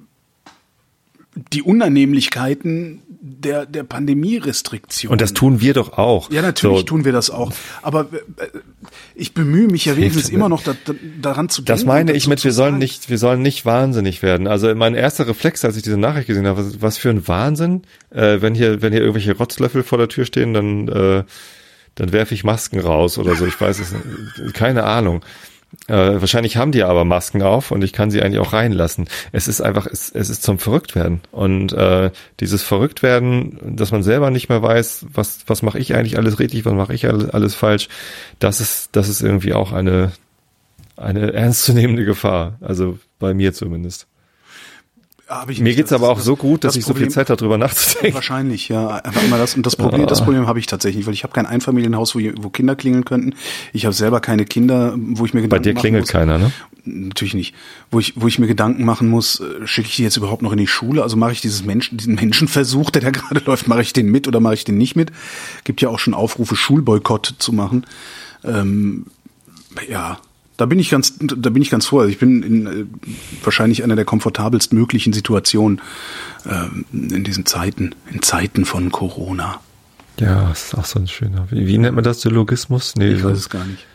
die Unannehmlichkeiten der, der Pandemie-Restriktion. Und das tun wir doch auch. Ja, natürlich so. tun wir das auch. Aber äh, ich bemühe mich ja wenigstens immer noch da, da, daran zu denken. Das meine ich mit, wir sollen nicht, wir sollen nicht wahnsinnig werden. Also mein erster Reflex, als ich diese Nachricht gesehen habe, was, was für ein Wahnsinn, äh, wenn hier, wenn hier irgendwelche Rotzlöffel vor der Tür stehen, dann, äh, dann werfe ich Masken raus oder so. Ich weiß es, keine Ahnung. Äh, wahrscheinlich haben die aber Masken auf und ich kann sie eigentlich auch reinlassen. Es ist einfach, es, es ist zum Verrücktwerden. Und äh, dieses Verrücktwerden, dass man selber nicht mehr weiß, was, was mache ich eigentlich alles richtig, was mache ich alles, alles falsch, das ist, das ist irgendwie auch eine, eine ernstzunehmende Gefahr. Also bei mir zumindest. Hab ich Mir nicht. geht's Das- aber auch das- so gut, dass das ich so viel Problem- Zeit habe, darüber nachzudenken. Wahrscheinlich, ja. Einfach mal das, und das Problem, das Problem habe ich tatsächlich, weil ich habe kein Einfamilienhaus, wo, wo Kinder klingeln könnten. Ich habe selber keine Kinder, wo ich mir Gedanken Bei dir klingelt muss. keiner, ne? Natürlich nicht. Wo ich, wo ich mir Gedanken machen muss, äh, schicke ich die jetzt überhaupt noch in die Schule? Also mache ich dieses Menschen, diesen Menschenversuch, der da gerade läuft, mache ich den mit oder mache ich den nicht mit? Gibt ja auch schon Aufrufe, Schulboykott zu machen. Ähm, ja, da bin ich ganz, da bin ich ganz froh. Also ich bin in äh, wahrscheinlich einer der komfortabelst möglichen Situationen ähm, in diesen Zeiten, in Zeiten von Corona. Ja, das ist auch so ein schöner. Wie, wie nennt man das? Syllogismus? Nee, Ich weiß es gar nicht.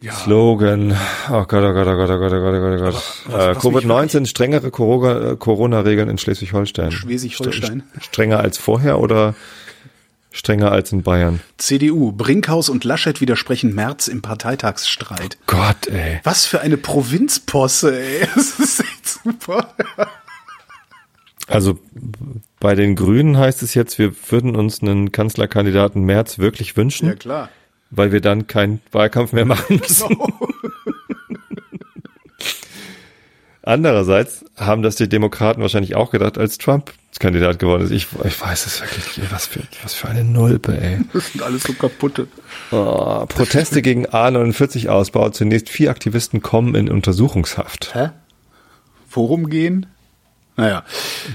Ja, Slogan. Oh Gott, oh Gott, oh Gott, oh Gott, oh Gott, oh Gott. Aber was- Äh, was mich Covid-19, strengere äh, Corona-Regeln in Schleswig-Holstein. Schleswig-Holstein. St- Strenger als vorher oder strenger als in Bayern? CDU, Brinkhaus und Laschet widersprechen März im Parteitagsstreit. Gott, ey. Was für eine Provinzposse, ey. Das ist echt super. Also bei den Grünen heißt es jetzt, wir würden uns einen Kanzlerkandidaten Merz wirklich wünschen, Ja, klar. weil wir dann keinen Wahlkampf mehr machen müssen. Andererseits haben das die Demokraten wahrscheinlich auch gedacht, als Trump Kandidat geworden ist. Ich, ich weiß es wirklich nicht. ey, Was für, was für eine Nulpe, ey. Das sind alles so kaputte. Oh, Proteste gegen A49-Ausbau. Zunächst vier Aktivisten kommen in Untersuchungshaft. Hä? Worum gehen? Naja,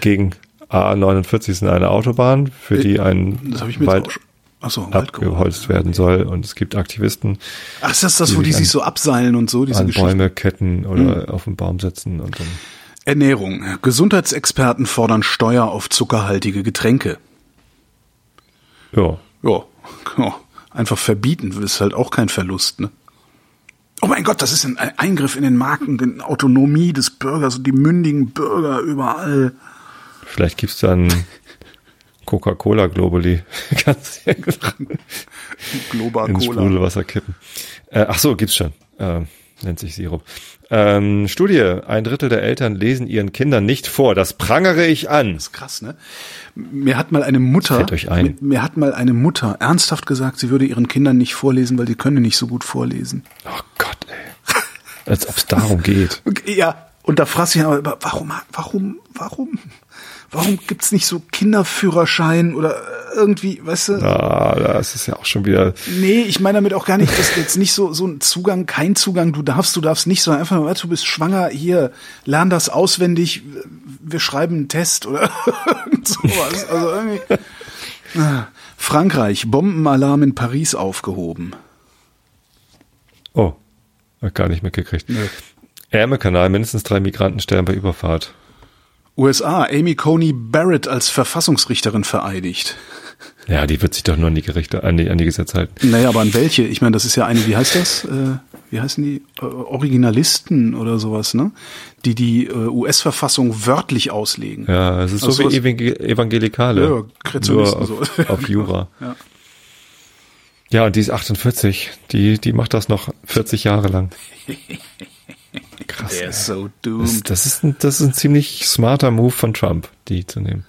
Gegen A49 ist eine Autobahn, für die ein das habe ich mir Wald auch schon. Achso, abgeholzt werden soll. Und es gibt Aktivisten, Ach, ist das das, die wo die sich so abseilen und so, diese an? Bäume ketten oder auf den Baum setzen und dann. Ernährung. Gesundheitsexperten fordern Steuer auf zuckerhaltige Getränke. Ja. Ja, ja. einfach verbieten ist halt auch kein Verlust, ne? Oh mein Gott, das ist ein Eingriff in den Marken, in Autonomie des Bürgers und die mündigen Bürger überall. Vielleicht gibt's dann Coca-Cola Globally. Kannst du Global ins Cola. Sprudelwasser kippen. Äh, ach so, gibt's schon. Äh, nennt sich Sirup. Ähm, Studie. Ein Drittel der Eltern lesen ihren Kindern nicht vor. Das prangere ich an. Das ist krass, ne? Mir hat mal eine Mutter, Fällt euch ein. Mir, mir hat mal eine Mutter ernsthaft gesagt, sie würde ihren Kindern nicht vorlesen, weil die können nicht so gut vorlesen. Oh Gott, ey. Als ob's darum geht. Ja, und da fragst du dich aber, warum, warum, warum, warum gibt's nicht so Kinderführerschein oder irgendwie, weißt du? Ah, das ist ja auch schon wieder. Nee, ich meine damit auch gar nicht, dass jetzt nicht so, so ein Zugang, kein Zugang, du darfst, du darfst nicht, sondern einfach, du, bist schwanger, hier, lern das auswendig, wir schreiben einen Test oder sowas. Also irgendwie. Frankreich, Bombenalarm in Paris aufgehoben. Oh, gar nicht mitgekriegt. Ärmelkanal, mindestens drei Migranten sterben bei Überfahrt. USA, Amy Coney Barrett als Verfassungsrichterin vereidigt. Ja, die wird sich doch nur an die Gerichte, an die, an die Gesetze halten. Naja, aber an welche? Ich meine, das ist ja eine, wie heißt das? Äh, wie heißen die? Äh, Originalisten oder sowas, ne? Die die äh, US-Verfassung wörtlich auslegen. Ja, es ist so Also wie sowas- Evangel Evangelikale. Ja, Kreationisten nur auf, so. auf Jura. Ja. Ja, und die ist 48. Die, die macht das noch 40 Jahre lang. Krass. Der ist so Das, doomed. das, ist ein, das ist ein ziemlich smarter Move von Trump, die zu nehmen.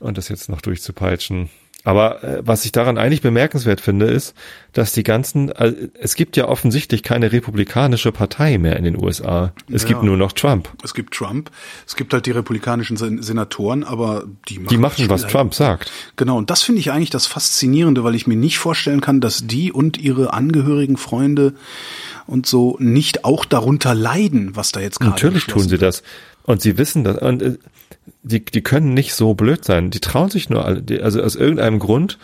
Und das jetzt noch durchzupeitschen. Aber äh, was ich daran eigentlich bemerkenswert finde, ist, dass die ganzen, äh, es gibt ja offensichtlich keine republikanische Partei mehr in den USA. Es Ja. gibt nur noch Trump. Es gibt Trump, es gibt halt die republikanischen Sen Senatoren, aber die machen, Die machen, was halt- Trump sagt. Genau, und das finde ich eigentlich das Faszinierende, weil ich mir nicht vorstellen kann, dass die und ihre Angehörigen, Freunde und so nicht auch darunter leiden, was da jetzt gerade Natürlich tun sie das. Und sie wissen das. Und äh, die, die können nicht so blöd sein. Die trauen sich nur alle. Die, also aus irgendeinem Grund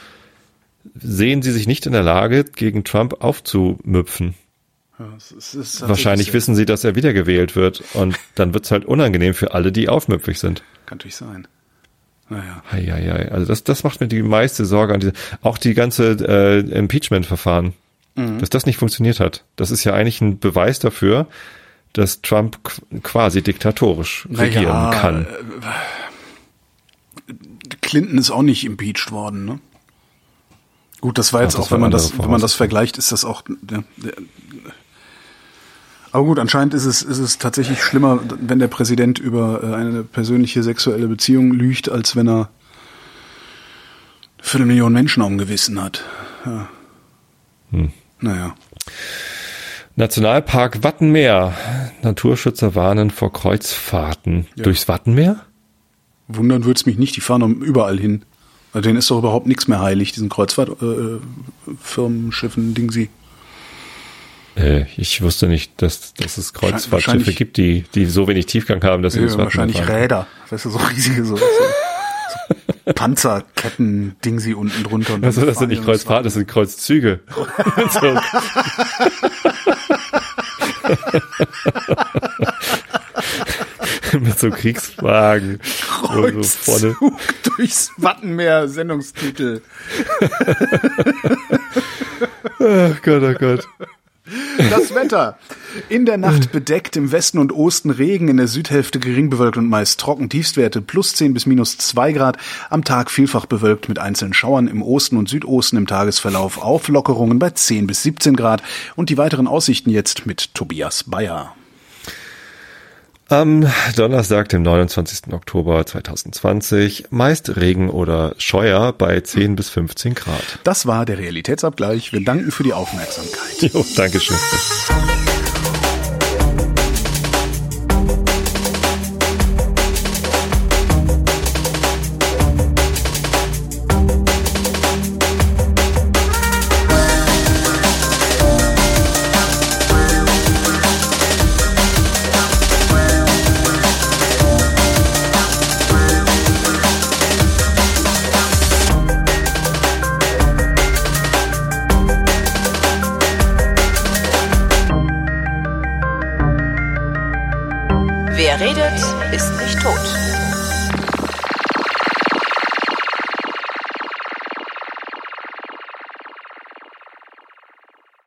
sehen sie sich nicht in der Lage, gegen Trump aufzumüpfen. Ja, es ist- Wahrscheinlich wissen sie, dass er wiedergewählt wird. Und dann wird's halt unangenehm für alle, die aufmüpfig sind. Kann natürlich sein. Naja. Hei, hei, hei. Also das, das macht mir die meiste Sorge an diese. Auch die ganze äh, Impeachment-Verfahren, dass das nicht funktioniert hat. Das ist ja eigentlich ein Beweis dafür, dass Trump qu- quasi diktatorisch regieren Naja, kann. äh, Clinton ist auch nicht impeached worden, ne? Gut, das war jetzt Ach, das auch, wenn man das, wenn man das vergleicht, ist das auch. Der, der, aber gut, anscheinend ist es, ist es tatsächlich schlimmer, wenn der Präsident über äh, eine persönliche sexuelle Beziehung lügt, als wenn er eine Viertelmillion Menschen am Gewissen hat. Ja. Hm. Naja. Nationalpark Wattenmeer. Naturschützer warnen vor Kreuzfahrten. Durchs Wattenmeer? Wundern würde es mich nicht, die fahren um überall hin. Also denen ist doch überhaupt nichts mehr heilig, diesen Kreuzfahrtfirmen, äh, Firmenschiffen, Ding sie. Äh, ich wusste nicht, dass, dass es Kreuzfahrtschiffe gibt, die, die so wenig Tiefgang haben, dass sie Ja, das Wattenmeer wahrscheinlich fahren. Räder, weißt du, so riesige so, so, so Panzerketten, Ding sie unten drunter. Und Also das sind nicht Kreuzfahrten, das sind Kreuzzüge. Mit so Kriegswagen. So, so vorne. Kreuzzug durchs Wattenmeer, Sendungstitel. Oh Gott, oh Gott. Das Wetter. In der Nacht bedeckt, im Westen und Osten Regen, in der Südhälfte gering bewölkt und meist trocken. Tiefstwerte plus 10 bis minus 2 Grad. Am Tag vielfach bewölkt mit einzelnen Schauern. Im Osten und Südosten im Tagesverlauf Auflockerungen bei 10 bis 17 Grad. Und die weiteren Aussichten jetzt mit Tobias Bayer. Am Donnerstag, dem 29. Oktober 2020, meist Regen oder Scheuer bei 10 bis 15 Grad. Das war der Realitätsabgleich. Wir danken für die Aufmerksamkeit. Jo, Dankeschön.